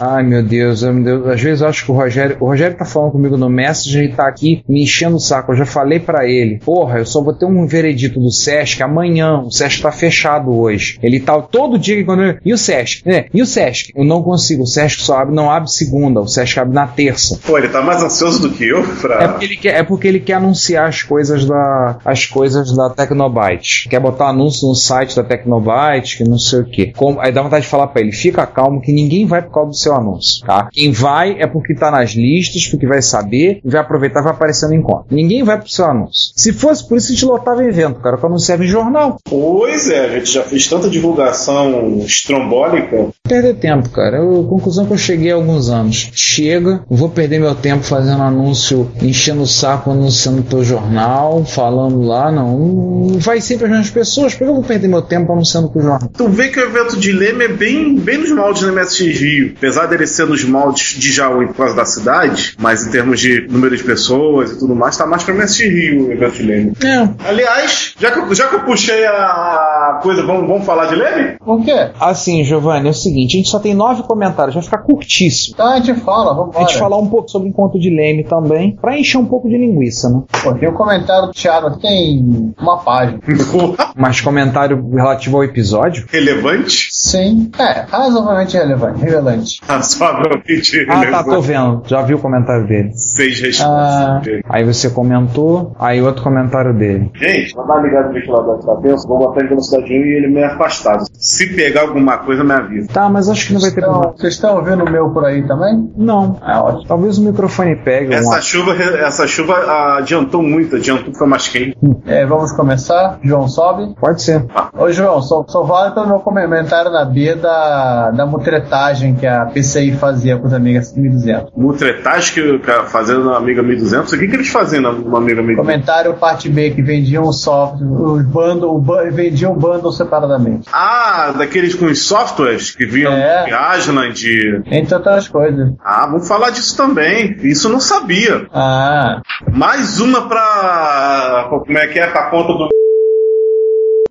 S3: Ai meu Deus, ai, meu Deus, às vezes eu acho que o Rogério, o Rogério tá falando comigo no Messenger e tá aqui me enchendo o saco. Eu já falei pra ele, porra, eu só vou ter um veredito do Sesc amanhã. O Sesc tá fechado hoje. Ele tá todo dia que quando eu, e o Sesc, né? E o Sesc? Eu não consigo. O Sesc só abre, não abre segunda. Sesc abre na terça.
S2: Pô, ele tá mais ansioso do que eu pra.
S3: É porque ele quer, é porque ele quer anunciar as coisas da, as coisas da Tecnobyte. Quer botar anúncio no site da Tecnobyte, que não sei o que. Aí dá vontade de falar pra ele, fica calmo que ninguém vai por causa do seu anúncio, tá? Quem vai é porque tá nas listas, porque vai saber, vai aproveitar vai aparecer no encontro. Ninguém vai pro seu anúncio. Se fosse por isso, a gente lotava evento, cara, que anunciava em jornal.
S2: Pois é, a gente já fez tanta divulgação estrombólica.
S3: Perder tempo, cara. Eu, a conclusão que eu cheguei há alguns anos. Chega, vou perder meu tempo fazendo anúncio, enchendo o saco, anunciando teu jornal, falando lá, não. Vai sempre as mesmas pessoas, por que eu vou perder meu tempo anunciando pro jornal?
S2: Tu vê que o evento de Leme é bem, bem nos moldes do MSX Rio. Apesar dele ser nos moldes de Jaú por causa da cidade, mas em termos de número de pessoas e tudo mais, tá mais pra MSX Rio o evento de Leme.
S3: É.
S2: Aliás, já que, eu- já que eu puxei a, coisa, vamos, vamos falar de Leme?
S5: O quê?
S3: Assim, Giovanni, é o seguinte, a gente só tem nove comentários, vai ficar curtíssimo.
S5: Tá, a gente fala, vamos
S3: A gente falar um pouco sobre o encontro de Leme também, pra encher um pouco de linguiça, né?
S5: Pô, tem um comentário do Thiago tem uma página. *laughs*
S3: Mas comentário relativo ao episódio?
S2: Relevante?
S5: Sim. É, razoavelmente relevante. Relevante.
S2: Razoavelmente
S3: Ah, tá, tô vendo. Já vi o comentário dele.
S2: Seis respostas.
S5: Ah.
S3: Aí você comentou, aí outro comentário dele.
S2: Gente, vou dar ligado no ventilador que tá tenso, vou botar em velocidade 1 e ele me afastado. Se pegar alguma coisa, me avisa.
S3: Tá, mas acho que não vai ter problema.
S5: vocês estão ouvindo o meu por aí também?
S3: Não.
S5: É ótimo.
S3: Talvez o microfone pegue.
S2: Essa
S3: uma-
S2: chuva, essa chuva ah, adiantou muito, adiantou que foi mais quente.
S5: É, vamos começar. João sobe.
S3: Pode ser.
S5: Ô, João, só, só vale pelo meu comentário na B da, da mutretagem que a PCI fazia com os amigas 1200.
S2: Mutretagem que fazendo na Amiga 1200, o que, que eles faziam na, na Amiga 1200?
S5: Comentário parte B que vendiam o software, os bundle, o bu- vendiam o bundle separadamente.
S2: Ah, daqueles com os softwares que vinham
S5: É.
S2: de Aslan, de.
S5: Entre outras coisas.
S2: Ah, vamos falar disso também. Isso eu não sabia.
S5: Ah.
S2: Mais uma pra. Como é que é? Pra conta do.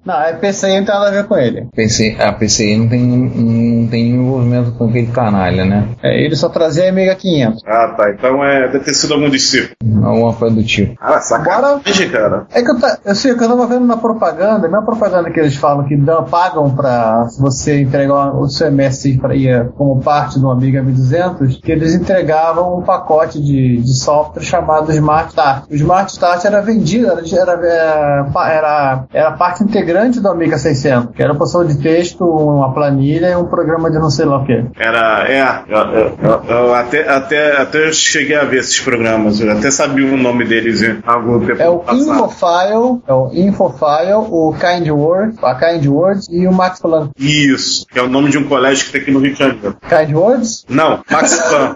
S5: Não, a PCI não tem nada a ver com ele.
S3: PC, a PCI não tem, não tem envolvimento com aquele canalha, né?
S5: É, ele só trazia a Amiga 500.
S2: Ah, tá. Então é, deve ter sido algum discípulo.
S3: Alguma coisa do tipo.
S2: Ah, sacanagem, cara.
S5: É que eu, tá, eu sei que eu tava vendo na propaganda, na propaganda que eles falam que dão, pagam pra você entregar o seu MSI pra ir como parte do Amiga 1200, que eles entregavam um pacote de, de software chamado Smart Start. O Smart Start era vendido, era, era, era, era parte integrante do Amiga 600, que era uma porção de texto, uma planilha e um programa de não sei lá o que.
S2: Era, é, eu, eu- eu- eu até, até, até eu cheguei a ver esses programas, eu até sabia o nome deles em algum tempo
S5: É o
S2: passado.
S5: Infofile, é o Infofile, o Kind Word, a Kind Words e o Max Plan.
S2: Isso, que é o nome de um colégio que tem aqui no Rio de Janeiro.
S5: Kind Words?
S2: Não, Max *laughs* Plan.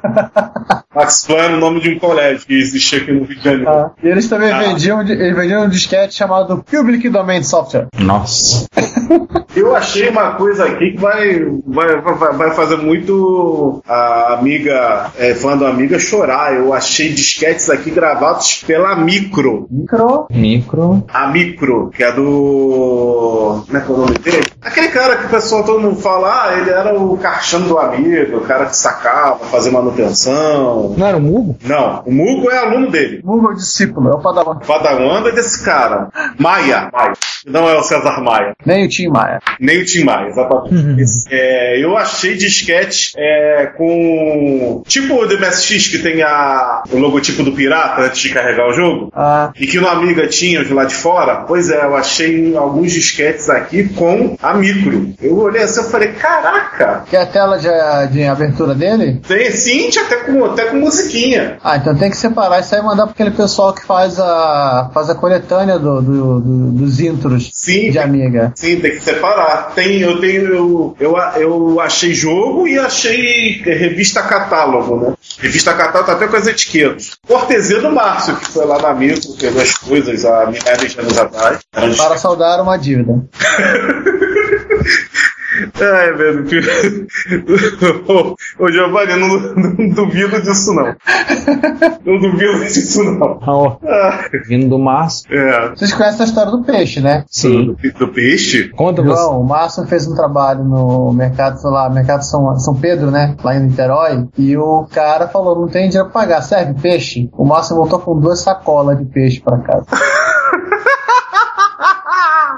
S2: Max Plan é o nome de um colégio que existe aqui no Rio de Janeiro.
S5: Ah, e eles também
S2: Ah.
S5: vendiam, eles vendiam um disquete chamado Public Domain Software.
S3: Nossa. *laughs*
S2: Eu achei uma coisa aqui que vai, vai, vai, vai fazer muito a amiga, é, fã do amiga chorar. Eu achei disquetes aqui gravados pela Micro.
S5: Micro?
S3: Micro.
S2: A Micro, que é do. Como é que é o nome dele? Aquele cara que o pessoal todo mundo fala, ah, ele era o caixão do amigo, o cara que sacava, fazia manutenção.
S3: Não era o Mugo?
S2: Não, o Mugo é aluno dele.
S5: Mugo é o discípulo, é o Padawan.
S2: O Padawan é desse cara. Maia. Maia. Não é o César Maia.
S5: Nem o Tim Maia.
S2: Nem o Tim Maia, exatamente. Esse, é, eu achei disquete é, com. Tipo o do MSX que tem a, o logotipo do pirata antes de carregar o jogo.
S5: Ah,
S2: E que no Amiga tinha de lá de fora. Pois é, eu achei alguns disquetes aqui com a micro. Eu olhei assim e falei, caraca!
S5: que é a tela de, de abertura dele?
S2: Tem sim, tinha até com, até com musiquinha.
S5: Ah, então tem que separar isso aí e mandar para aquele pessoal que faz a, faz a coletânea do, do- do- dos intros
S2: Sim.
S5: de Amiga.
S2: Sim, tem que separar. Tem, eu tenho. Eu, eu, eu achei jogo e achei revista catálogo, né? Revista catálogo tá até com as etiquetas. Cortesia do Márcio, que foi lá na Micro, pegou as coisas há milhares de anos atrás.
S5: Para saudar uma dívida. *laughs*
S2: Ai, velho. Ô, *laughs* ô Giovanni, eu não, não duvido disso, não. Não duvido disso, não. Ah,
S3: Vindo do Márcio.
S2: é.
S5: Vocês conhecem a história do peixe, né?
S3: Sim.
S2: Do, do peixe?
S3: Conta você.
S5: João, o Márcio fez um trabalho no mercado, sei lá, mercado São, São Pedro, né? Lá em Niterói. E o cara falou: não tem dinheiro pra pagar, serve peixe? O Márcio voltou com duas sacolas de peixe pra casa. *laughs*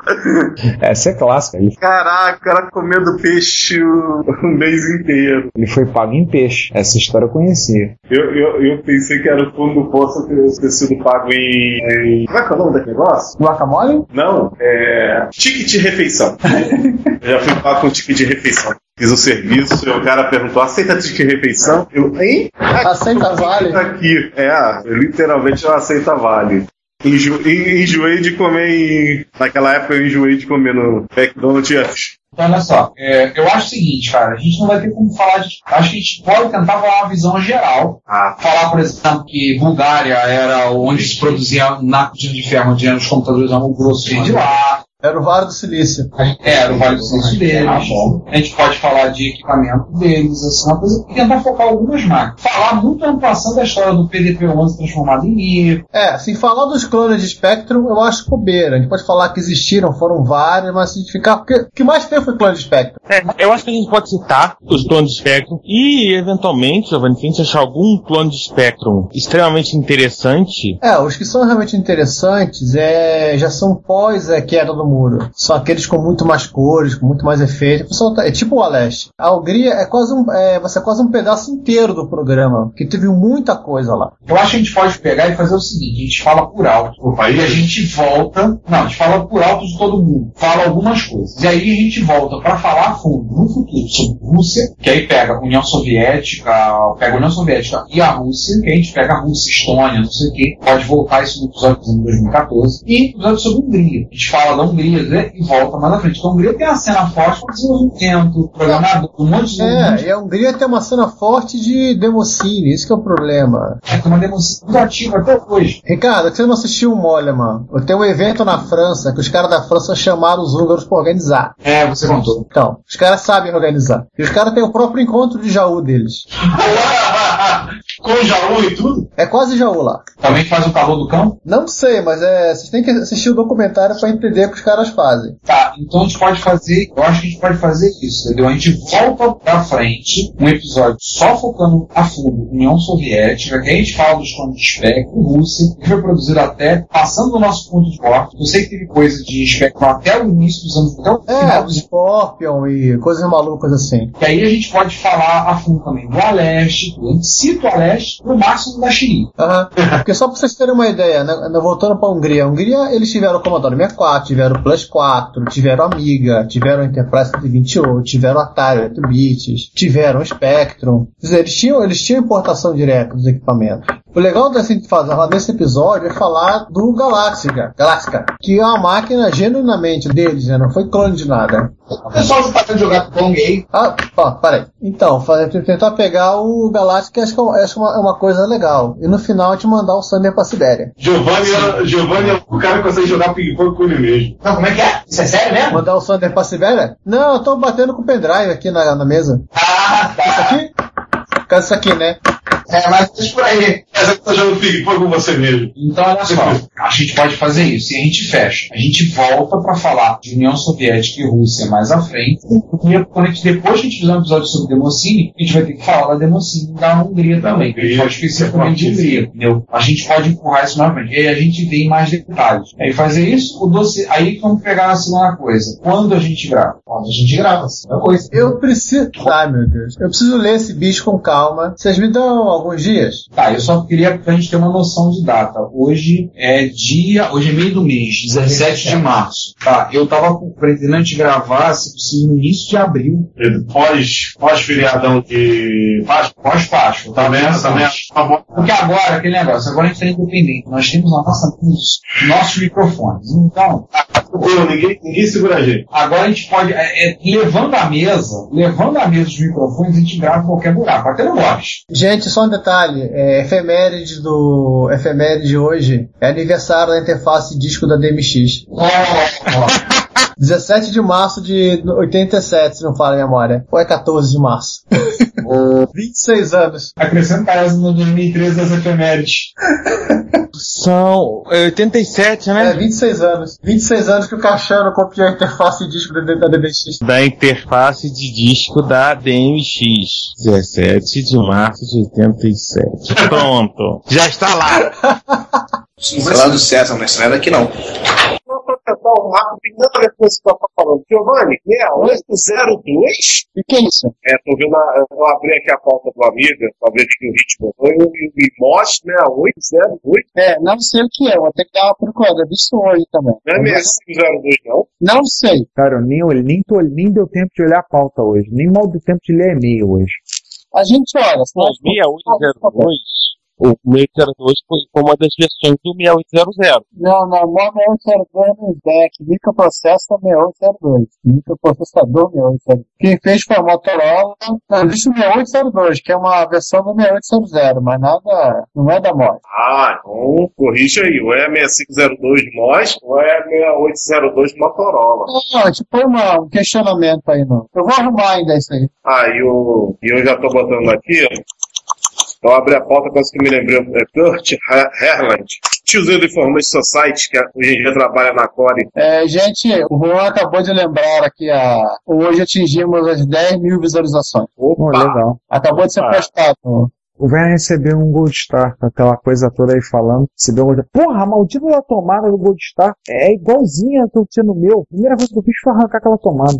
S5: *laughs*
S3: Essa é clássica. Ele,
S2: Caraca, o cara comendo peixe o, o mês inteiro.
S3: ele foi pago em peixe. Essa história eu conhecia.
S2: Eu, eu, eu pensei que era o fundo do poço ter, sido pago em, em. Como é que é o nome daquele negócio?
S5: Guacamole?
S2: Não, é. Ticket de refeição. Eu *laughs* já fui pago com ticket de refeição. Fiz o serviço e o cara perguntou: aceita ticket de refeição? Eu, hein?
S5: Aceita vale?
S2: Aqui. É, literalmente eu aceita vale. Enjo, en- enjoei de comer em. Naquela época eu enjoei de comer no McDonald's.
S14: Então, olha só, é, eu acho o seguinte, cara, a gente não vai ter como falar de. Acho que a gente pode tentar falar uma visão geral. Falar, por exemplo, que Bulgária era onde se produzia na cortina de ferro, onde eram os computadores a grosso de lá.
S5: Era o Vale do Silício.
S3: É, era o Vale do Silício deles. A gente pode falar de equipamento deles, assim, uma coisa. E tentar focar algumas máquinas. Falar muito ano passado da história do PDP-11 transformado em micro.
S5: É, assim, falar dos clones de Spectrum eu acho bobeira. A gente pode falar que existiram, foram vários, mas se a gente ficar. Porque o que mais tem foi clone de Spectrum.
S8: É, eu acho que a gente pode citar os clones de Spectrum e, eventualmente, Giovanni, se a gente achar algum clone de Spectrum extremamente interessante.
S5: É, os que são realmente interessantes é, já são pós a queda do muro. São aqueles com muito mais cores, com muito mais efeito. Tá- É tipo o Aleste. A Hungria é quase um, é, vai ser quase um pedaço inteiro do programa, que teve muita coisa lá.
S3: Eu acho que a gente pode pegar e fazer o seguinte: a gente fala por alto. E a gente volta. Não, a gente fala por alto de todo mundo. Fala algumas coisas. E aí a gente volta para falar a fundo no futuro sobre Rússia, que aí pega a União Soviética, pega a União Soviética e a Rússia, que a gente pega a Rússia, Estônia, não sei o quê. Pode voltar isso no episódio de 2014. E episódio sobre a Hungria. A gente fala da Hungria né, e volta mais à frente. Então a Hungria tem uma cena forte para desenvolvimento, programador, um monte de.
S5: É, e a Hungria tem uma cena forte de Democine, isso que é o problema.
S3: É, tem uma Democine muito ativa até hoje.
S5: Ricardo, você não assistiu o Moleman? Tem um evento na França que os caras da França chamaram os húngaros pra organizar.
S3: É, você contou.
S5: Então, os caras sabem organizar. E os caras têm o próprio encontro de Jaú deles. *laughs*
S2: Com Jaú e tudo?
S5: É quase Jaú lá.
S3: Também faz o calor do cão?
S5: Não sei, mas é. Vocês têm que assistir o documentário pra entender o que os caras fazem.
S3: Tá, então a gente pode fazer. Eu acho que a gente pode fazer isso, entendeu? A gente volta pra frente, um episódio só focando a fundo União Soviética, que a gente fala dos planos de espectro, Rússia, que foi produzido até, passando do nosso ponto de corte. Eu sei que teve coisa de espectro até o início dos anos, até o
S5: É,
S3: final dos
S5: Scorpion e coisas malucas assim.
S3: que aí a gente pode falar a fundo também do Aleste, a gente cita o Aleste no máximo da Chiri.
S5: Aham. Porque só pra vocês terem uma ideia, né, né, voltando pra Hungria, a Hungria eles tiveram o Commodore 64, tiveram o Plus 4, tiveram a Amiga, tiveram o Enterprise 128, tiveram Atari 8 bits, tiveram o Spectrum. Quer dizer, eles tinham, eles tinham importação direta dos equipamentos. O legal desse, fazer nesse episódio é falar do Galaxica, Galaxica, que é uma máquina genuinamente deles, né, não foi clone de nada.
S3: O pessoal tá tentando jogar Pong aí.
S5: Ah, ó, peraí. Então, fazer, tentar pegar o Galactica acho que é acho uma, é uma coisa legal. E no final te mandar o Sander pra Sibéria.
S2: Giovanni, é- Giovanni é o cara que consegue jogar ping-pong com ele mesmo.
S3: Não, como é que é? Isso é sério mesmo?
S5: Mandar o Sander pra Sibéria? Não, eu tô batendo com o pendrive aqui na, na mesa.
S3: Ah, tá.
S5: Isso aqui? Caso isso aqui, né?
S3: É, mas deixa por aí.
S2: Essa que tá jogando ping-pong com você mesmo.
S3: Então, olha só, a gente pode fazer isso e a gente fecha. A gente volta para falar de União Soviética e Rússia mais à frente. E quando a gente, depois que a gente fizer um episódio sobre Democine, a gente vai ter que falar da Democine da Hungria também. A gente pode especificamente de Hungria, entendeu? A gente pode empurrar isso na frente. E aí a gente vê em mais detalhes. Aí fazer isso, o doce. Aí vamos pegar a segunda coisa. Quando a gente grava? Quando a gente grava, segunda coisa.
S5: Eu preciso. Ai, meu Deus. Eu preciso ler esse bicho com calma. Vocês me dão alguns dias?
S3: Tá, eu só queria pra gente ter uma noção de data. Hoje é dia. Hoje é meio do mês, 17 de março. Tá, eu tava pretendendo a gente gravar, se possível, no início de abril.
S2: Pós, pós feriadão de Páscoa.
S3: Pós-Páscoa.
S2: Tá vendo? Tá vendo? Tá.
S3: Porque agora, aquele negócio, agora a gente tá independente. Nós temos a nossa, os nossos microfones. Então,
S2: Tranquilo, ninguém, ninguém segura a gente.
S3: agora a gente pode, é, é, levando a mesa, levando a mesa os microfones, a gente grava qualquer buraco, até no Boris.
S5: Gente, só um detalhe. É, efeméride do. Efeméride de hoje é aniversário da interface disco da DMX. 17 de março de 87, se não fala a memória. Ou é 14 de março? *laughs* 26 anos.
S3: Acrescenta essa no 2013 das efemérides.
S8: São é, 87, né?
S5: É, 26 anos. 26 anos que o Caixano copiou a interface disco da, DMX.
S8: Da interface de disco da DMX. 17 de março de 87. Pronto. Já está lá. *laughs*
S15: Sei lá do César, não é daqui não.
S2: Pessoal, rápido, nada a ver com isso que eu tô falando. Giovanni, 6802?
S5: E que é isso?
S2: É, tô vendo, a, eu abri aqui a pauta do amiga, pra ver aqui o ritmo. Foi o Mimosh 6808.
S5: É, não sei o que é, vou ter que dar uma procurada. Visto hoje também.
S2: Não é 6502, não?
S5: Não sei.
S16: Cara, eu nem, olhei- nem, tô, nem deu tempo de olhar a pauta hoje. Nem mal deu tempo de ler e-mail hoje.
S5: A gente olha.
S8: 6802. O 6802 foi, foi uma das versões do 6800.
S5: Não, não, não 6802 no SDEC, microprocessador 6802. Microprocessador 6802. Quem fez foi a Motorola. Não, existe o 6802, que é uma versão do 6800, mas nada, não é da MOS.
S2: Ah, então corrija aí. Ou é 6502 MOS ou é 6802 Motorola.
S5: Não, gente põe uma, um questionamento aí, não. Eu vou arrumar ainda isso aí.
S2: Ah, e eu, e eu já tô botando aqui, ó. Eu abri a pauta, coisa que me lembrei. É Kurt Herland. Tiozendo Information Society, que hoje em dia trabalha na Core.
S5: É, gente, o Juan acabou de lembrar aqui, a, hoje atingimos as 10 mil visualizações.
S3: Pô, legal.
S5: Acabou de ser postado.
S3: O velho recebeu um Gold Star, aquela coisa toda aí falando. Recebeu um Gold Star. Porra, a maldita da tomada do Gold Star é igualzinha que eu tinha no meu. A primeira coisa que eu fiz foi arrancar aquela tomada.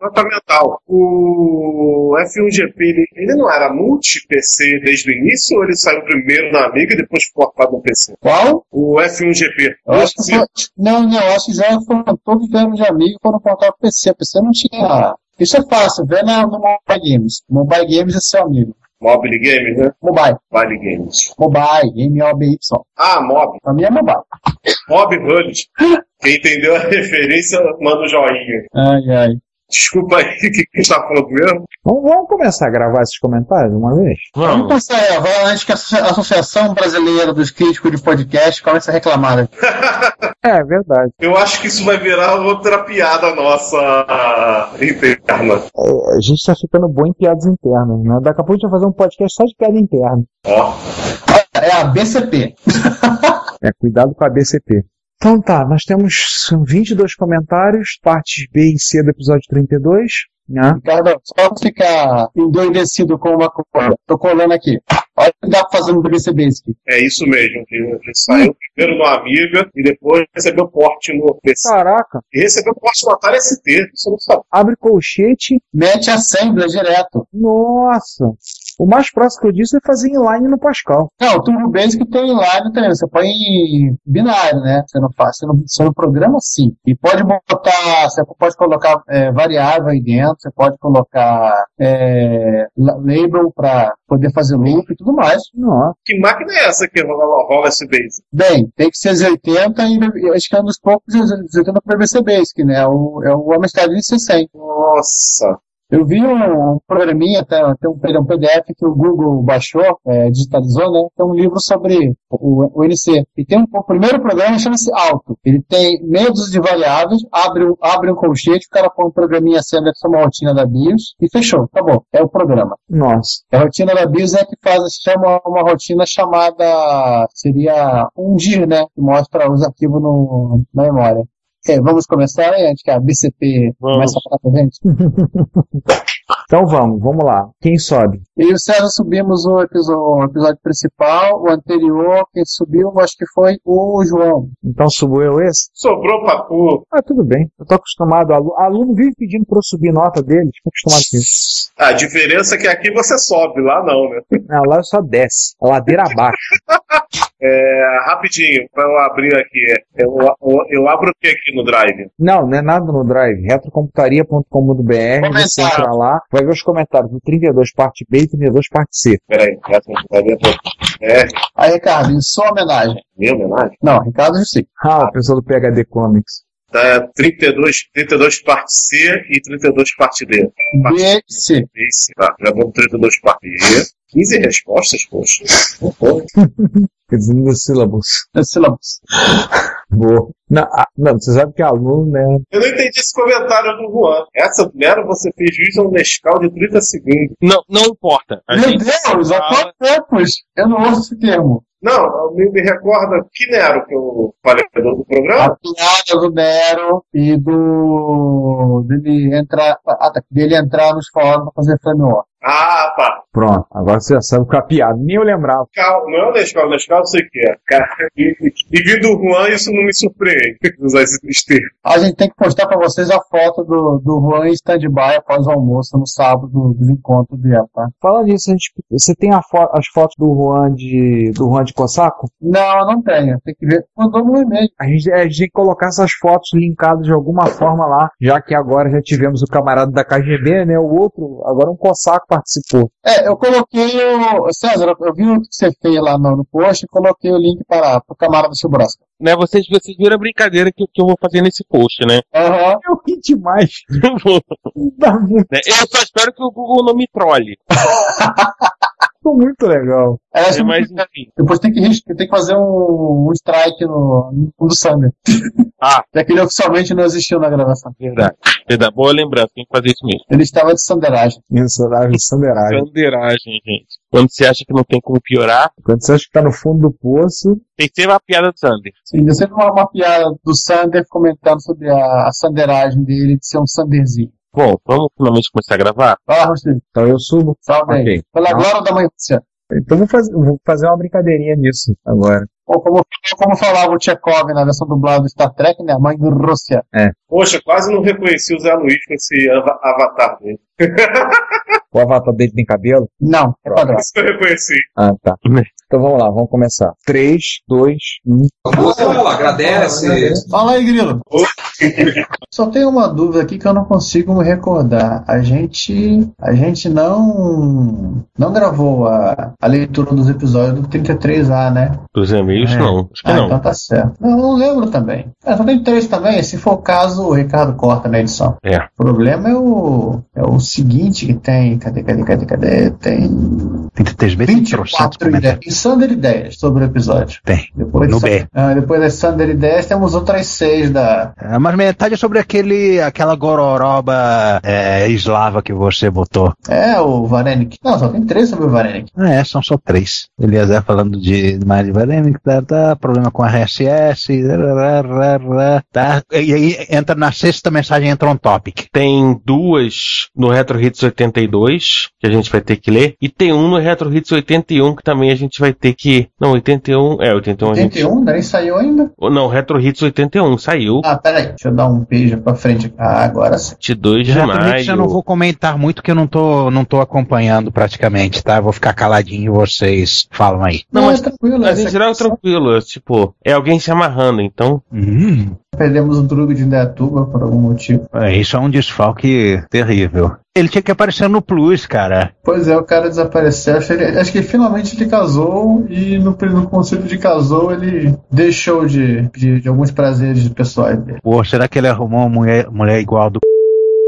S2: Nota mental. O F1GP, ele, ele não era multi-PC desde o início ou ele saiu primeiro na Amiga e depois portado no PC?
S5: Qual?
S2: O F1GP.
S5: Eu acho que foi, não, não, eu acho que já foram todos vieram de amigo e foram portados pro PC. O PC não tinha. Isso é fácil, vê na, no Mobile Games. Mobile Games é seu amigo.
S2: Mobile Games, né?
S5: Mobile.
S2: Mobile Games.
S5: Mobile, M-O-B-Y.
S2: Ah, Mob.
S5: Pra mim é mobile.
S2: Mob Hood. Quem entendeu a *laughs* referência, manda um joinha.
S5: Ai, ai.
S2: Desculpa aí, o *laughs* que que a gente tá falando mesmo?
S3: Vamos, vamos começar a gravar esses comentários uma vez?
S5: Vamos começar a gravar antes que a Associa- a Associação Brasileira dos Críticos de Podcast comece a reclamar. né? *laughs*
S3: É, verdade.
S2: Eu acho que isso vai virar outra piada nossa interna.
S3: É, a gente tá ficando bom em piadas internas, né? Daqui a pouco a gente vai fazer um podcast só de piada interna.
S2: Ó.
S5: É a BCP.
S3: É, cuidado com a BCP. Então tá, nós temos 22 comentários, partes B e C do episódio 32. Né?
S5: Ricardo, só pra ficar endoidecido com uma coisa. Tô colando aqui. Olha o que dá pra fazer no BC Basic.
S2: É isso mesmo. que Ele saiu primeiro no Amiga e depois recebeu porte no PC.
S3: Caraca.
S2: E recebeu porte no Atari ST. Isso não sabia.
S3: Abre colchete.
S5: Mete assembly direto.
S3: Nossa. O mais próximo que eu disse é fazer inline no Pascal.
S5: Não, o Turbo Basic tem inline também. Você põe em binário, né? Você não faz, você não, você não programa assim. E pode botar, você pode colocar é, variável aí dentro, você pode colocar é, la- label para poder fazer loop e tudo mais.
S3: Nossa.
S2: Que máquina é essa que rola, rola esse base?
S5: Bem, tem que ser Z80 e acho que é um dos poucos Z80 para VC Basic, né? O, é o Amstrad C100.
S2: Nossa.
S5: Eu vi um, programinha, até, até um, um PDF que o Google baixou, é, digitalizou, né? Tem um livro sobre o, o NC. E tem um, o primeiro programa chama-se Auto. Ele tem dúzia de variáveis, abre, um- abre um colchete, o cara põe um programinha assembly que chama a rotina da BIOS e fechou, acabou. É o programa.
S3: Nossa.
S5: A rotina da BIOS é que faz, chama uma rotina chamada, seria um DIR, né? Que mostra os arquivos no, na memória. É, vamos começar aí, antes que a BCP comece a falar pra gente. *laughs*
S3: Então vamos, vamos lá. Quem sobe?
S5: Eu e o César subimos o episódio, o episódio principal, o anterior, quem subiu, acho que foi o João.
S3: Então subo eu esse?
S2: Sobrou pra tu.
S3: Ah, tudo bem. Eu tô acostumado. Aluno, aluno vive pedindo pra eu subir nota dele. Fico acostumado com isso.
S2: A diferença é que aqui você sobe, lá não, né?
S3: Não, lá só desce. A ladeira abaixo. *laughs*
S2: É, rapidinho, pra eu abrir aqui. Eu, eu, eu abro o que aqui no Drive?
S3: Não, não é nada no Drive. Retrocomputaria.com.br. Você entra lá, vai ver os comentários do 32 parte B e 32 parte C.
S2: Peraí, é,
S5: Aí, Ricardo, em sua homenagem.
S2: minha homenagem?
S5: Não, Ricardo Jussi.
S3: Ah, o pessoal do PHD Comics.
S2: Tá, 32, 32 parte C e 32 parte D.
S5: B e C.
S2: Esse, tá, já vamos 32 parte D. 15 respostas, poxa. *laughs*
S3: Quer dizer, sílabos.
S5: Nos sílabos.
S3: Boa. Não, ah, não, você sabe que aluno, né?
S2: Eu não entendi esse comentário do Juan. Essa mera você fez juiz a um Nescau de 30 segundos.
S8: Não, não importa. A
S5: Meu
S8: gente
S5: Deus, há
S8: fala-
S5: quanto tempos? Eu não ouço esse termo.
S2: Não, me, me recorda que Nero que eu falei do, do programa?
S5: A piada do Nero e do. dele entrar, ah, tá, dele entrar nos fóruns pra fazer frame war.
S2: Ah, tá.
S3: Pronto, agora você já sabe com a piada. Nem eu lembrava.
S2: Nescau, não é o Nescau, o Nescau eu sei o que é. Cara, e, vindo do Juan, isso não me surpreende. *laughs* Usar esse termo.
S5: A gente tem que postar pra vocês a foto do, do Juan em stand-by após o almoço no sábado do, do encontro dele, tá?
S3: Falando nisso, a gente, você tem a fo- as fotos do Juan de, do Juan de de Cosaco?
S5: Não, não tenho. Tem que ver. Mandou no e-mail.
S3: A gente, a gente tem que colocar essas fotos linkadas de alguma forma lá, já que agora já tivemos o camarada da KGB, né? O outro, agora um Cosaco participou.
S5: É, eu coloquei o. César, eu vi o que você fez lá no, no post e coloquei o link para o camarada do Chubrasca.
S8: Né, vocês, vocês viram a brincadeira que, que eu vou fazer nesse post, né?
S5: Aham.
S3: Eu ri demais. *laughs*
S8: Eu vou. Né, Eu só espero que o Google não me trole. *laughs*
S3: Ficou muito legal.
S5: É,
S8: É, mas enfim.
S5: Depois tem que, tem que fazer um, um strike no, no do Sander.
S8: Ah. *laughs*
S5: Já que ele oficialmente não existiu na gravação.
S8: Verdade. Verdade. Boa lembrança, tem que fazer isso mesmo.
S5: Ele estava de sanderagem.
S3: Isso, de sanderagem.
S8: Sanderagem, gente. Quando você acha que não tem como piorar,
S3: Quando você acha que tá no fundo do poço,
S8: tem que ser uma piada do Sander.
S5: Sim, eu sempre uma, uma piada do Sander comentando sobre a, a sanderagem dele de ser um sanderzinho.
S8: Bom, vamos finalmente começar a gravar?
S5: Lá, Rostinho.
S3: então eu subo.
S5: Salve aí.
S3: Ok.
S5: Pela
S3: Não.
S5: glória da mãe Rússia.
S3: Então vou fazer, vou fazer uma brincadeirinha nisso agora.
S5: Ou como, como falava o Tchekov na versão dublada do Star Trek, né? A mãe Rússia.
S3: É.
S2: Poxa, quase não reconheci o Zé Luiz com esse ava- avatar dele. *laughs*
S3: O avatar dele tem cabelo?
S5: Não, é padrão.
S2: Isso que eu reconheci.
S3: Ah, tá. Então vamos lá, vamos começar. um. 3, 2, 1.
S4: agradece.
S5: Fala aí, Grilo. Só tenho uma dúvida aqui que eu não consigo me recordar. A gente, a gente não, não gravou a, a leitura dos episódios do 33A, né?
S8: Dos e-mails,
S3: É.
S8: não. Acho que
S5: Ah,
S8: não.
S5: então tá certo. Não, eu não lembro também. É, só tem três também. Se for o caso, o Ricardo corta na edição.
S8: É.
S5: O problema é o, é o seguinte que tem. Cadê, cadê, cadê, cadê? Tem
S9: 33B tem
S5: 24 ideias. E Sander ideias sobre o episódio.
S9: Tem.
S5: Depois,
S9: No
S5: de-
S9: B.
S5: Ah, depois das Sander ideias, temos outras seis da.
S9: É, mas metade é sobre aquele, aquela gororoba é, eslava que você botou.
S5: É, o Varenik. Não, só tem três sobre o Varenik.
S9: Ah, é, são só três. Eliezer falando de mais de Varenic, tá, tá, problema com RSS, rá, tá. E aí entra na sexta mensagem, entra um topic.
S8: Tem duas no Retro Hits 82, que a gente vai ter que ler, e tem um no Retro Hits 81, que também a gente vai ter que. Não, 81. É, 81 a gente.
S5: 81, nem saiu ainda?
S8: Ou Não, Retro Hits 81 saiu.
S5: Ah, peraí, deixa eu dar um beijo pra frente. Ah, agora sim.
S8: 22 de
S9: Já também
S8: maio.
S9: eu não vou comentar muito que eu não tô, não tô acompanhando praticamente, tá? Eu vou ficar caladinho e vocês falam aí.
S8: Não, mas
S5: é tranquilo.
S8: Mas em geral é tranquilo, é tipo, é alguém se amarrando, então.
S9: Hum,
S5: Perdemos o Drug de Indaiatuba por algum motivo.
S9: é, isso é um desfalque terrível. Ele tinha que aparecer no Plus, cara.
S5: Pois é, o cara desapareceu. Acho, ele- acho que finalmente ele casou e no, no conceito de casou ele deixou de, de, de alguns prazeres pessoais dele.
S9: Pô, será que ele arrumou uma mulher, mulher igual do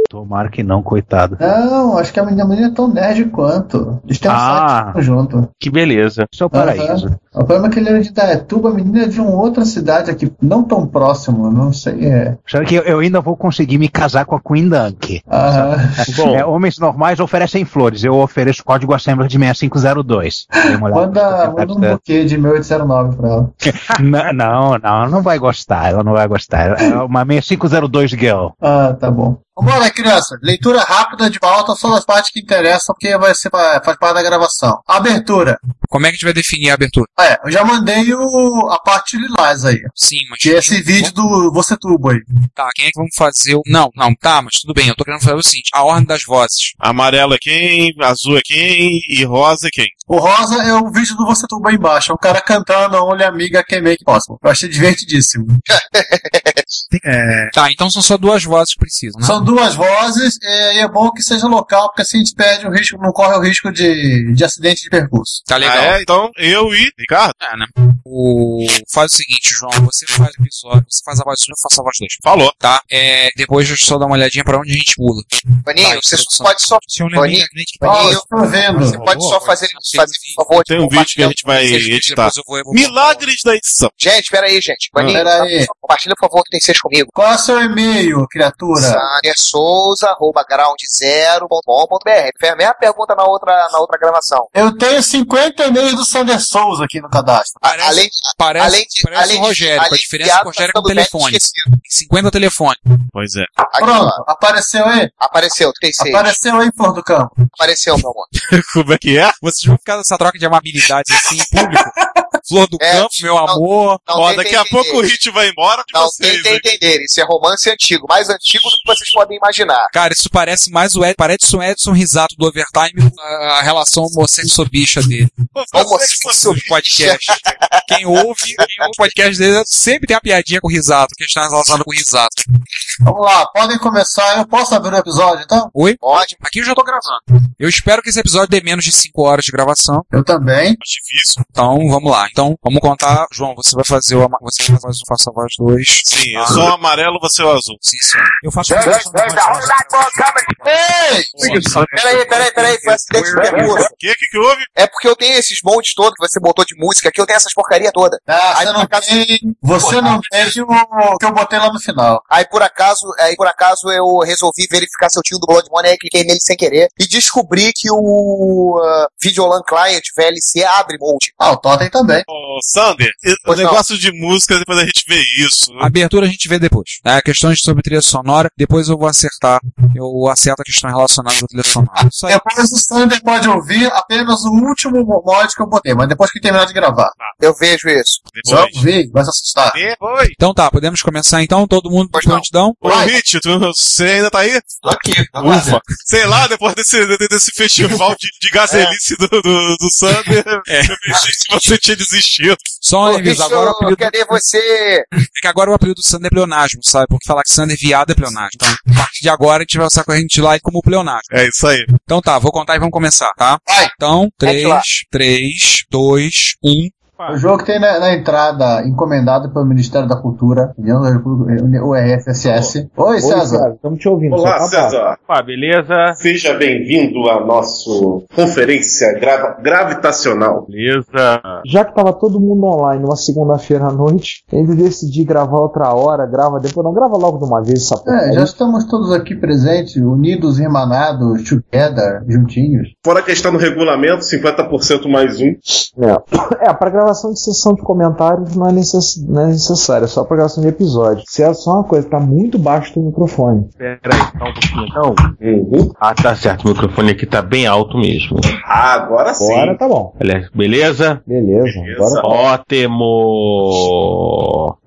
S9: Tomara que não, coitado.
S5: Não, acho que a menina, a menina é tão nerd quanto. Eles têm um
S9: Ah.
S5: site junto.
S8: Que beleza.
S9: Isso é o paraíso.
S5: Aham. O problema é que ele era de Indaiatuba, a menina é de uma outra cidade aqui, não tão próximo, não sei. É.
S9: Será que eu, eu ainda vou conseguir me casar com a Queen Dunk?
S5: Aham.
S8: Bom.
S9: É, homens normais oferecem flores, eu ofereço código Assembly de 6502. Dê uma olhada
S5: Manda, manda um buquê de 1809 pra ela. *laughs*
S9: não, não, não, ela não vai gostar, ela não vai gostar. É uma 6502 girl.
S5: Ah, tá bom. Vambora, criança. Leitura rápida de pauta só das partes que interessam, porque vai ser, faz parte da gravação. Abertura.
S17: Como é que a gente vai definir a abertura?
S5: É, eu já mandei o, a parte lilás aí.
S17: Sim, mas.
S5: Que é esse vídeo do Você Tubo aí.
S17: Tá, quem é que vamos fazer o. Não, não, tá, mas tudo bem, eu tô querendo fazer o seguinte: a ordem das vozes.
S18: Amarelo é quem, azul é quem e rosa é quem.
S5: O rosa é o vídeo do Você Tubo aí embaixo. É o cara cantando Olha Amiga Quem Make Possible. Eu achei divertidíssimo. *laughs*
S17: É... Tá, então são só duas vozes que precisam, né?
S5: São duas vozes é, e é bom que seja local, porque assim a gente perde o risco, não corre o risco de, de acidente de percurso.
S17: Tá legal.
S18: Ah, é? Então eu e Ricardo.
S17: É, né? O... Faz o seguinte, João, você faz o episódio, você faz a voz do eu faço a voz dois.
S18: Falou.
S17: Tá? É, depois eu só dar uma olhadinha pra onde a gente pula.
S4: Vaninho,
S17: Vai,
S4: você pode só.
S17: Se eu lembro
S4: Vaninho,
S17: bem,
S4: Vaninho,
S5: Ó, tô vendo.
S4: você pode só fazer, fazer por favor, de
S18: Tem um vídeo que a gente vai editar.
S17: depois eu vou- eu vou-
S18: Milagres da edição.
S4: Gente, pera aí, gente. Vaninho,
S5: Pera aí.
S4: compartilha por favor que tem seis comigo.
S5: Qual é o seu e-mail, criatura?
S4: Sander Souza, arroba ground0.com.br. Fez a mesma pergunta na outra, na outra gravação.
S5: Eu tenho 50 e-mails do Sander Souza aqui no cadastro.
S17: Parece,
S4: além,
S17: parece,
S4: além de-
S17: parece
S4: além
S17: o
S4: de-
S17: Rogério, com a
S4: de
S17: diferença que o Rogério é com telefone.
S4: esquecido.
S17: 50 telefone.
S18: Pois é.
S4: Aqui,
S5: Pronto,
S4: ó.
S5: apareceu aí?
S4: Apareceu, 36.
S5: Apareceu aí, Flor do Campo.
S4: Apareceu, meu amor. *laughs*
S18: Como é que é?
S17: Vocês vão ficar nessa troca de amabilidades assim em público? *laughs* Flor do
S4: É,
S17: campo, meu amor.
S4: Não
S18: Ó, daqui a pouco o
S4: entender.
S18: Hit vai embora de
S4: Não
S18: vocês,
S4: tem
S19: tentar entender. Isso é romance antigo, mais antigo do que vocês podem imaginar.
S17: Cara, isso parece mais o Ed, parece o Edson Risato do Overtime com a, relação homossexobicha dele.
S19: Homossexual
S17: Os podcasts. Quem ouve, quem ouve os podcasts dele sempre tem a piadinha com o Risato, que está relacionado com o Risato.
S5: Vamos lá, podem começar. Eu posso abrir o episódio, então?
S17: Oi?
S19: Pode.
S17: Aqui eu já tô gravando. Eu espero que esse episódio dê menos de 5 horas de gravação.
S5: Eu também.
S18: Difícil.
S17: Então, vamos lá. Então, vamos contar. João, você vai fazer o ama- você vai fazer o faça a voz 2.
S18: Sim, eu sou o amarelo, você é o azul.
S17: Sim, sim.
S20: Eu faço
S19: Ei! Peraí, peraí, peraí, foi acidente de pergunta.
S18: O que, que houve?
S19: É porque eu tenho esses montes todos que você botou de música aqui, eu tenho essas porcaria toda.
S5: Ah,
S19: Aí,
S5: você não
S19: acaso-
S5: tem. Você não tem o que eu botei lá no final.
S19: Aí por acaso, aí por acaso eu resolvi verificar se eu tinha o do Blood Money, aí cliquei nele sem querer e descobri que o uh, Videolan Client VLC abre molde.
S5: Ah, o Totem também.
S18: Ô, Sander, o
S19: Pois não.
S18: negócio de música, depois a gente vê isso.
S17: A abertura a gente vê depois. É, questões sobre trilha sonora, depois eu vou acertar. Eu acerto a questão relacionada à trilha sonora.
S5: Depois o Sander pode ouvir apenas o último mod que eu botei, mas depois que terminar de gravar.
S19: Eu vejo isso.
S5: Só ouvir, vai se assustar.
S18: Depois.
S17: Então tá, podemos começar então, todo mundo de prontidão?
S18: Ô, Hit, tu, você ainda tá aí?
S19: Tô aqui.
S18: Ufa. Sei lá, depois desse, de- desse festival de, de gazelice do, do, do Sander,
S17: É. *laughs*
S18: eu pensei que você tinha desistido.
S17: Só um aviso, agora o apelido,
S19: Cadê você?
S17: é que agora o apelido do Sander é pleonasmo, sabe? Porque falar que Sander é viado é pleonasmo. Então, a partir de agora a gente vai usar a gente lá como pleonasmo.
S18: É isso aí.
S17: Então tá, vou contar e vamos começar, tá?
S5: Vai.
S17: Então,
S19: Mete lá.
S17: 3, 3, 2, un 1.
S5: O jogo tem na, na entrada, encomendado pelo Ministério da Cultura, União da República- o RFSS. Oi, César.
S3: Estamos te ouvindo.
S2: Olá,
S3: tá.
S2: César.
S8: Pá, beleza?
S2: Seja bem-vindo à nossa conferência grava- gravitacional.
S8: Beleza.
S3: Já que tava todo mundo online uma segunda-feira à noite, ainda decidi gravar outra hora, grava depois, não grava logo de uma vez essa
S5: É,
S3: porcaria.
S5: já estamos todos aqui presentes, unidos, irmanados, together, juntinhos.
S2: Fora a questão do regulamento, 50% mais um.
S3: É, *coughs* para gravação de sessão de comentários não é, necess... não é necessário, é só para gravação de episódio. Se é só uma coisa, tá muito baixo o microfone.
S8: Pera aí, tá um pouquinho então.
S2: Uhum.
S8: Ah, tá certo, o microfone aqui tá bem alto mesmo.
S2: Ah, agora sim.
S3: Agora tá bom.
S8: Beleza?
S3: Beleza, agora tá.
S8: Ótimo!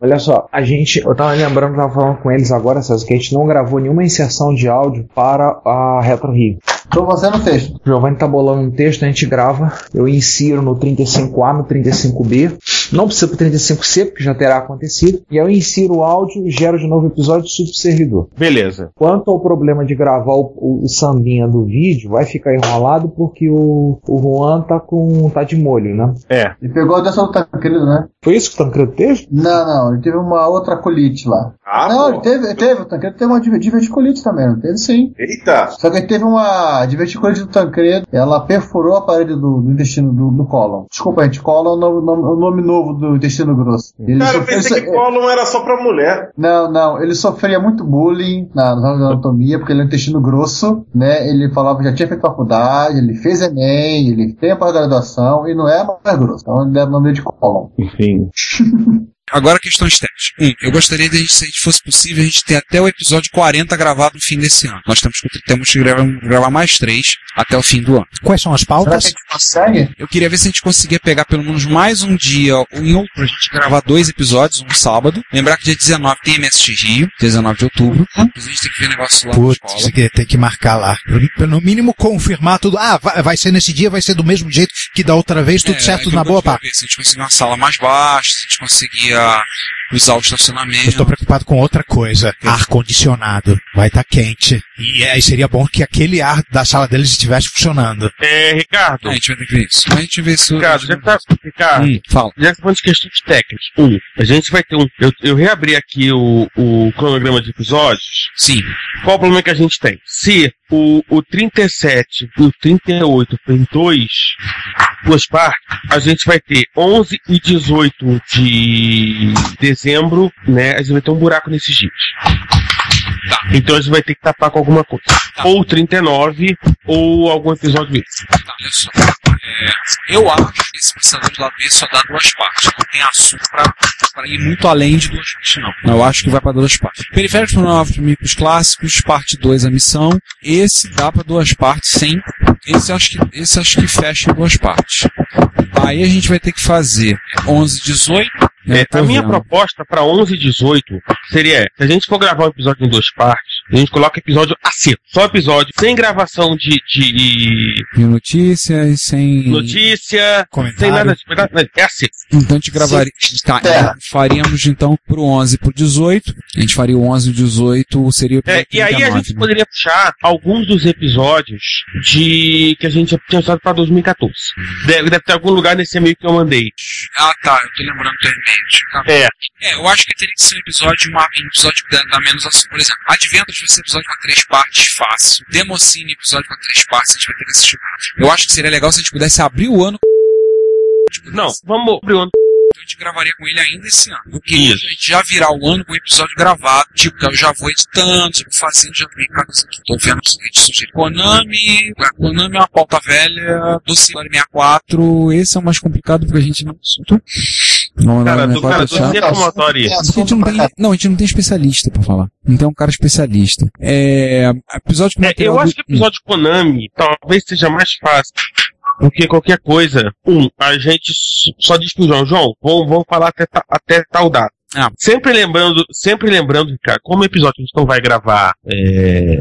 S3: Olha só, a gente, eu tava lembrando, tava falando com eles agora, César, que a gente não gravou nenhuma inserção de áudio para a Retro Rio.
S5: Tô fazendo o texto.
S3: Giovanni tá bolando um texto, a gente grava, eu insiro no 35A, no 35B, não precisa pro 35C, porque já terá acontecido, e eu insiro o áudio, gero de novo episódio e subo pro servidor.
S8: Beleza.
S3: Quanto ao problema de gravar o, o, o sambinha do vídeo, vai ficar enrolado porque o, o Juan tá com. tá de molho, né?
S8: É.
S5: Ele pegou a doença do Tancredo, né?
S3: Foi isso que o Tancredo teve?
S5: Não, não, ele teve uma outra colite lá.
S2: Ah,
S5: não, ele teve, ele teve, o Tancredo teve uma div- diverticulite também, não teve sim.
S2: Eita.
S5: Só que ele teve uma diverticulite do Tancredo, ela perfurou a parede do, do intestino do, do cólon. Desculpa, gente, cólon é o nome, o nome novo do intestino grosso. Ele
S2: Cara, eu pensei que Gollum era só pra mulher.
S5: Não, não, ele sofria muito bullying na, na anatomia, porque ele é um intestino grosso, né? Ele falava que já tinha feito faculdade, ele fez Enem, ele tem a pós-graduação e não é mais grosso. Então ele deve o nome de cólon.
S8: Enfim. *laughs*
S17: Agora questões técnicas. Um, eu gostaria de, a gente, se fosse possível, a gente ter até o episódio 40 gravado no fim desse ano. Nós temos que, temos que gravar, gravar mais três até o fim do ano.
S20: Quais são as
S5: Será que a
S20: pautas?
S5: gente consegue?
S17: Eu queria ver se a gente conseguia pegar pelo menos mais um dia ou em outro pra gente gravar dois episódios, um sábado. Lembrar que dia 19 tem MSX Rio, dia 19 de outubro. Depois a gente tem que ver negócio lá na
S20: Putz,
S17: escola.
S20: tem que marcar lá. No mínimo confirmar tudo. Ah, vai, vai ser nesse dia, vai ser do mesmo jeito que da outra vez, tudo
S17: É,
S20: certo na boa, pá.
S17: Se a gente conseguir uma sala mais baixa, se a gente conseguia usar o estacionamento.
S20: Eu estou preocupado com outra coisa. Ar condicionado. Vai estar quente. E aí seria bom que aquele ar da sala deles estivesse funcionando.
S8: É, Ricardo.
S17: A gente vai ter que ver isso. A gente vê isso.
S8: Ricardo, já que tá, Ricardo,
S17: Hum, fala.
S8: já que tá falando de questões técnicas. Um, a gente vai ter um. Eu, eu reabri aqui o, o cronograma de episódios.
S17: Sim.
S8: Qual o problema que a gente tem? Se o, o 37 e o 38 tem dois, duas partes, a gente vai ter 11 e 18 de dezembro, né? A gente vai ter um buraco nesses dias.
S17: Tá.
S8: Então a gente vai ter que tapar com alguma coisa. Ou 39, ou algum episódio desse.
S17: Tá, olha só. É, eu acho que esse pensador de lado B só dá duas partes. Não tem assunto pra, pra ir muito além de duas partes, não. Eu acho que vai pra duas partes. Periféricos fonográficos clássicos, parte 2 a missão. Esse dá pra duas partes sem. Esse acho que, esse acho que fecha em duas partes. Aí a gente vai ter que fazer 11, 18.
S8: É, a minha proposta para 11 e 18 seria: se a gente for gravar um episódio em duas partes, a gente coloca episódio a seco. Só episódio, sem gravação de, de
S3: E notícias, sem.
S8: notícia,
S3: Comentário.
S8: sem nada de. É a seco.
S3: Então a gente gravaria. Tá,
S8: É.
S3: faríamos então pro 11 e pro 18. A gente faria o 11 e o 18, seria o
S8: É, e aí a
S3: 39,
S8: gente
S3: né?
S8: poderia puxar alguns dos episódios de que a gente tinha usado para 2014. Deve, deve ter algum lugar nesse e-mail que eu mandei.
S3: Ah, tá, eu tô lembrando do e-mail.
S8: É.
S3: É, eu acho que teria que ser um episódio, uma, um episódio dá menos assunto. Por exemplo, Adventures vai ser episódio com três partes, fácil. Democine, episódio com três partes, a gente vai ter que assistir. Eu acho que seria legal se a gente pudesse abrir o ano.
S8: Não, vamos abrir o ano.
S3: A gente gravaria com ele ainda esse ano. Eu queria a gente já virar o ano com o episódio gravado. Tipo, que eu já vou editando, já vou fazendo, já vem cá, isso aqui. Tô vendo o seguinte sujeito. Konami, a Konami é uma pauta velha, do Cinema 64. Esse é o mais complicado porque a gente não. Não,
S8: Cara,
S3: não,
S8: do- cara, do Zé Motori.
S3: a gente não tem, não, a gente não tem especialista pra falar. Não tem um cara especialista. É, episódio
S8: É, eu acho
S3: do-
S8: que o episódio Konami talvez seja mais fácil. Porque qualquer coisa, um, a gente só diz pro João, João, vamos, vamos falar até, ta- até tal data.
S3: Ah.
S8: Sempre lembrando, sempre lembrando, cara, como episódio a gente não vai gravar, é,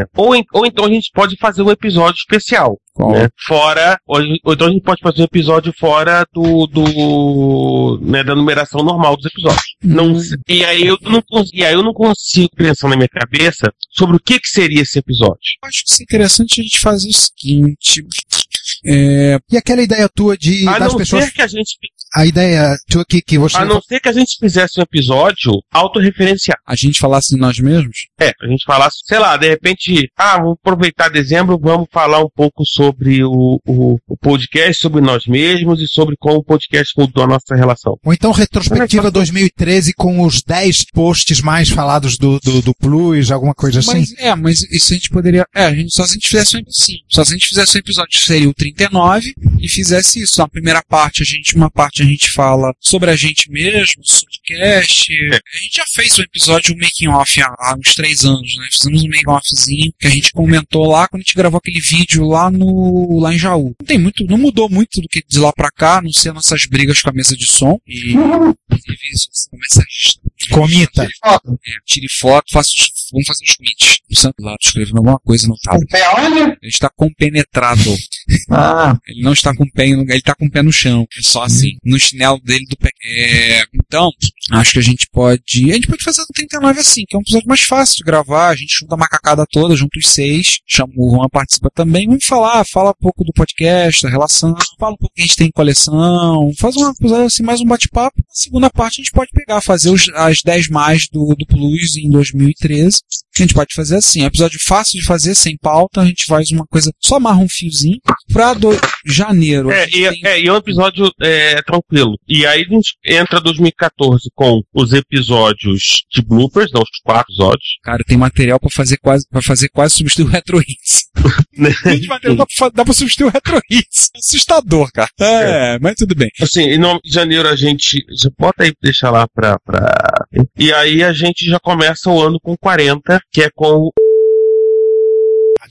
S8: é, ou, en- ou então a gente pode fazer um episódio especial. Né? Fora, ou, ou então a gente pode fazer um episódio fora do, do né, da numeração normal dos episódios. Não, se- e, aí eu não, e aí eu não consigo pensar na minha cabeça sobre o que, que seria esse episódio.
S3: Acho que seria interessante a gente fazer o seguinte. É,
S20: E aquela ideia tua de
S8: A
S20: das
S8: não
S20: pessoas.
S8: ser que a gente
S20: A ideia tua que, que você.
S8: A não ser que a gente fizesse um episódio autorreferencial.
S3: A gente falasse de nós mesmos?
S8: É, a gente falasse, sei lá, de repente, ah, vamos aproveitar dezembro, vamos falar um pouco sobre o, o, o podcast, sobre nós mesmos e sobre como o podcast mudou a nossa relação.
S20: Ou então retrospectiva 2013 com os 10 posts mais falados do, do, do Plus, alguma coisa assim.
S3: Mas, é, mas isso a gente poderia. É, a gente, só se a gente fizesse um sim, Só se a gente fizesse um episódio, seria o 39, e fizesse isso. Na primeira parte, a gente, uma parte a gente fala sobre a gente mesmo, sobre o cast. A gente já fez um episódio, um making off há, há uns três anos, né? Fizemos um making offzinho que a gente comentou lá quando a gente gravou aquele vídeo lá no lá em Jaú. Não tem muito, não mudou muito do que de lá pra cá, a não ser nossas brigas com a mesa de som. E inclusive isso, começa a
S20: Comita.
S3: É, tire foto, faça os, vamos fazer os tweets. O Santo lá escrevendo alguma coisa no tablet. Ele está compenetrado.
S5: Ah.
S3: Ele não está com o pé, ele está com o pé no chão. É só assim, no chinelo dele do pé. É, então, acho que a gente pode. A gente pode fazer o 39 assim, que é um episódio mais fácil de gravar. A gente junta a macacada toda, junta os seis, chama o Juan participa também. Vamos falar, fala um pouco do podcast, da relação, fala um pouco que a gente tem em coleção, faz uma coisa assim, mais um bate-papo. Na segunda parte a gente pode pegar, fazer os, as 10 mais do, do Plus em 2013. A gente pode fazer assim, é um episódio fácil de fazer, sem pauta, a gente faz uma coisa, só amarra um fiozinho. Pra do, janeiro.
S8: É, e, é, e é um episódio é, tranquilo. E aí a gente entra 2014 com os episódios de bloopers, não, os quatro episódios.
S3: Cara, tem material pra fazer quase, pra fazer quase substituir o Retro Hits. *laughs* Tem material dá pra, dá pra substituir o Retro Hits. Assustador, cara. É, mas tudo bem.
S8: Assim, em nome de janeiro a gente. já Bota aí, deixa lá pra, pra. E aí a gente já começa o ano com 40, que é com o.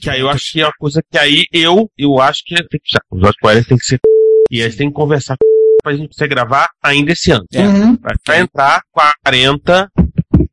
S8: Que aí eu acho que é uma coisa que aí eu, eu acho que tem que já. Os outros 40 tem que ser. E aí tem que conversar pra gente conseguir gravar ainda esse ano.
S3: Uhum.
S8: Vai entrar 40,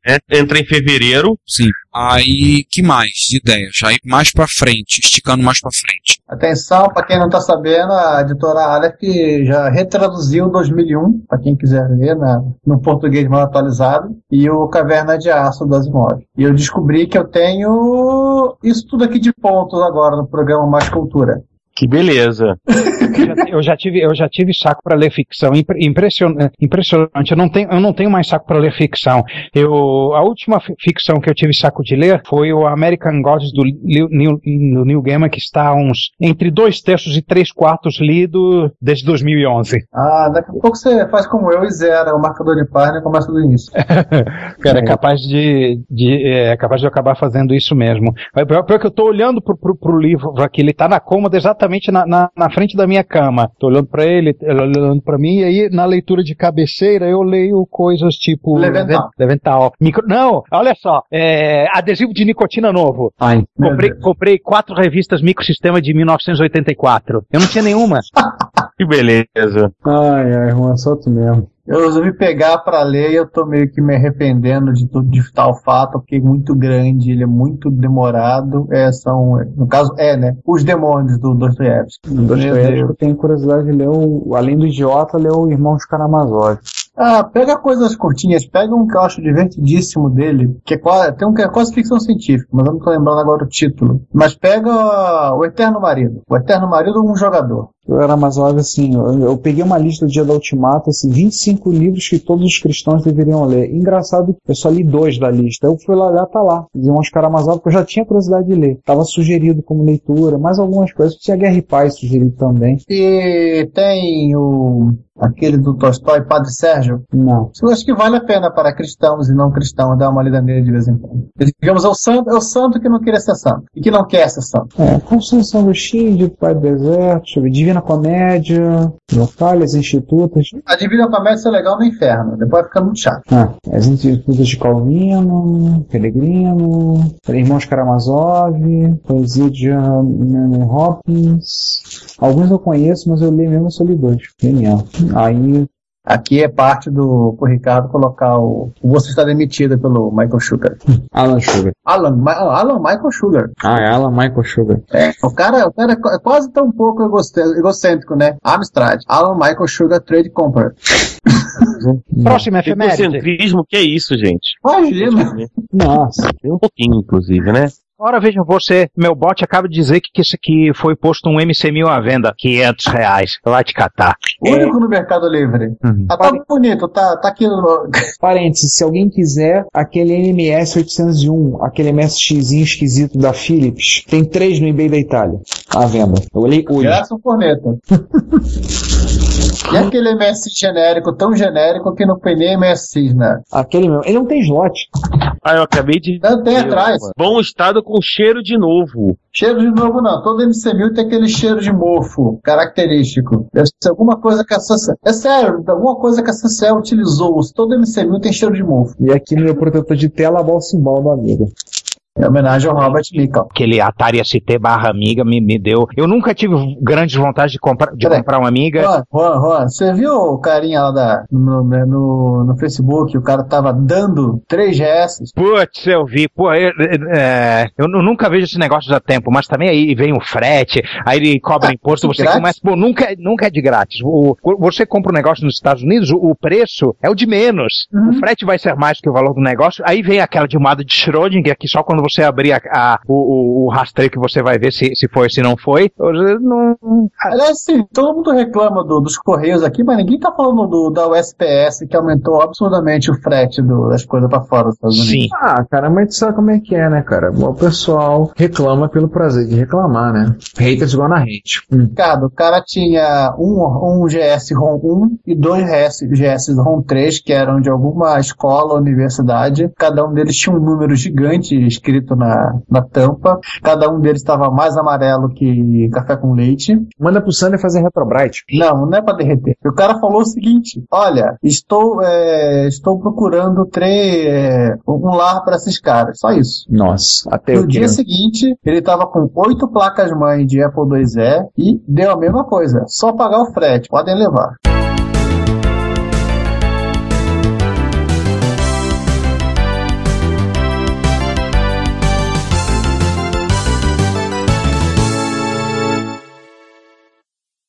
S8: né? entra em fevereiro.
S3: Sim. Aí, que mais de ideias? Aí mais pra frente, esticando mais pra frente.
S5: Atenção, pra quem não tá sabendo, a editora Aleph já retraduziu 2001, pra quem quiser ver na, no português mais atualizado, e o Caverna de Aço das Imóveis. E eu descobri que eu tenho isso tudo aqui de pontos agora no programa Mais Cultura.
S8: Que beleza.
S9: Eu já, eu já tive, eu já tive saco para ler ficção. Impression- impressionante. Eu não tenho, eu não tenho mais saco para ler ficção. Eu, a última fi- ficção que eu tive saco de ler foi o American Gods do Neil, do Neil Gaiman, que está uns entre dois terços e três quartos lido desde 2011.
S5: Ah, daqui a pouco você faz como eu e zera o marcador de página e começa do início. *laughs*
S9: Cara, é capaz de, de- é capaz de eu acabar fazendo isso mesmo. Pior, que eu tô olhando pro, pro, pro livro aqui, ele tá na cômoda exatamente na, na, na frente da minha cama. Tô olhando pra ele, ele olhando pra mim, e aí na leitura de cabeceira eu leio coisas tipo...
S5: Levental.
S9: Levental. Micro, não, olha só, é, adesivo de nicotina novo.
S5: Ai,
S9: comprei, comprei quatro revistas Microsistema de 1984. Eu não tinha nenhuma. *laughs*
S8: Que beleza.
S5: Ai, ai, só tu mesmo. Eu resolvi pegar pra ler e eu tô meio que me arrependendo de tudo de tal fato, porque é muito grande, ele é muito demorado. É, são, no caso, é, né? Os demônios do Dostoiévski.
S3: Dostoiévski eu tenho curiosidade de ler, o, além do Idiota, ler o Irmãos Karamazov.
S5: Ah, pega coisas curtinhas, pega um que eu acho divertidíssimo dele, que é quase, tem um que é quase ficção científica, mas eu não tô lembrando agora o título. Mas pega O Eterno Marido. O Eterno Marido um jogador.
S3: Eu era mais assim, eu, eu peguei uma lista do dia da Ultimato, assim, 25 livros que todos os cristãos deveriam ler. Engraçado, eu só li dois da lista. Eu fui lá olhar, tá lá. Uns Karamazov, porque eu já tinha curiosidade de ler. Tava sugerido como leitura, mais algumas coisas. Tinha Guerra e Paz sugerido também.
S5: E tem o aquele do Tolstói, Padre Sérgio.
S3: Não.
S5: Eu acho que vale a pena para cristãos e não cristãos dar uma lida nele de vez em quando. Digamos, é o santo, é o santo que não queria ser santo e que não quer ser santo.
S3: É, Constituição do Chile, Pai do Deserto, deixa eu ver, Divina Comédia, Falhas Institutas.
S5: A Divina Comédia é legal no inferno, depois fica muito chato.
S3: Ah, as Institutas de Calvino, Pelegrino, Irmãos Karamazov, Poesia de Hopkins. Alguns eu conheço, mas eu leio mesmo só li dois. Genial. Aí
S5: Aqui é parte do pro Ricardo colocar o, o Você está demitido pelo Michael Sugar. *laughs*
S3: Alan Sugar.
S5: Alan, Ma- Alan Michael Sugar.
S3: Ah, é Alan Michael Sugar.
S5: É, o cara, o cara é quase tão pouco egocêntrico, né? Amstrad. Alan Michael Sugar Trade Company. *laughs*
S8: Próxima Egocentrismo, que é isso, gente?
S5: Imagina.
S3: Nossa.
S8: Tem um pouquinho, inclusive, né?
S20: Ora, veja você, meu bot acaba de dizer que, que isso aqui foi posto um MC1000 à venda. 500 reais. Vai te catar.
S5: Único no Mercado Livre.
S3: Uhum.
S5: Ah, tá bonito, tá, tá aqui no. *laughs*
S3: Parênteses, se alguém quiser, aquele NMS 801, aquele MSXzinho esquisito da Philips, tem três no eBay da Itália, à venda. Eu olhei hoje.
S5: Graças ao corneta. *laughs* E aquele MSI genérico, tão genérico que não tem nem MSI, né?
S3: Aquele mesmo. Ele não tem slot.
S8: Ah, eu acabei de.
S5: Não tem atrás.
S8: Bom estado com cheiro de novo.
S5: Cheiro de novo não. Todo MC1000 tem aquele cheiro de mofo característico. Deve ser alguma coisa que a Sansel... É sério, alguma coisa que a Sansel utilizou. Todo MC1000 tem cheiro de mofo.
S3: E aqui no meu protetor de tela, a balsimbal do amigo.
S5: Em homenagem ao Robert Mickle.
S20: Aquele Atari ST barra Amiga me, me deu. Eu nunca tive grandes vontade de comprar, de comprar uma Amiga.
S5: Juan, Juan, Juan, você viu o carinha lá da, no, no, no Facebook? O cara tava dando 3 GS.
S20: Putz, eu vi. Pô, eu, é, eu nu- nunca vejo esse negócio há tempo, mas também aí vem o frete, aí ele cobra imposto, você
S5: grátis?
S20: começa. Pô, nunca, é- nunca é de grátis. O, você compra um negócio nos Estados Unidos, o, o preço é o de menos. O frete vai ser mais que o valor do negócio. Aí vem aquela de moda de Schrödinger, que só quando você abrir a, a- o, o, o rastreio que você vai ver se, se foi ou se não foi. Não,
S5: Aliás, sim, todo mundo reclama do- dos Correios aqui, mas ninguém tá falando do, da USPS que aumentou absurdamente o frete do- das coisas pra fora dos Estados Unidos.
S3: Ah, cara, mas tu sabe como é que é, né, cara? O pessoal reclama pelo prazer de reclamar, né? Haters igual na hate. Hum.
S5: Ricardo, o cara tinha um, um GS ROM 1 e dois GS, GS ROM 3, que eram de alguma escola ou universidade. Cada um deles tinha um número gigante escrito na, na tampa. Cada um deles estava mais amarelo que café com leite.
S3: Manda pro Sander fazer retrobrite.
S5: Não, não é pra derreter. O cara falou o seguinte: olha, estou, é, estou procurando é, um lar para esses caras. Só isso.
S3: Nossa, até
S5: No dia
S3: queria.
S5: seguinte, ele tava com oito placas mãe de Apple IIe e deu a mesma coisa. Só pagar o frete, podem levar.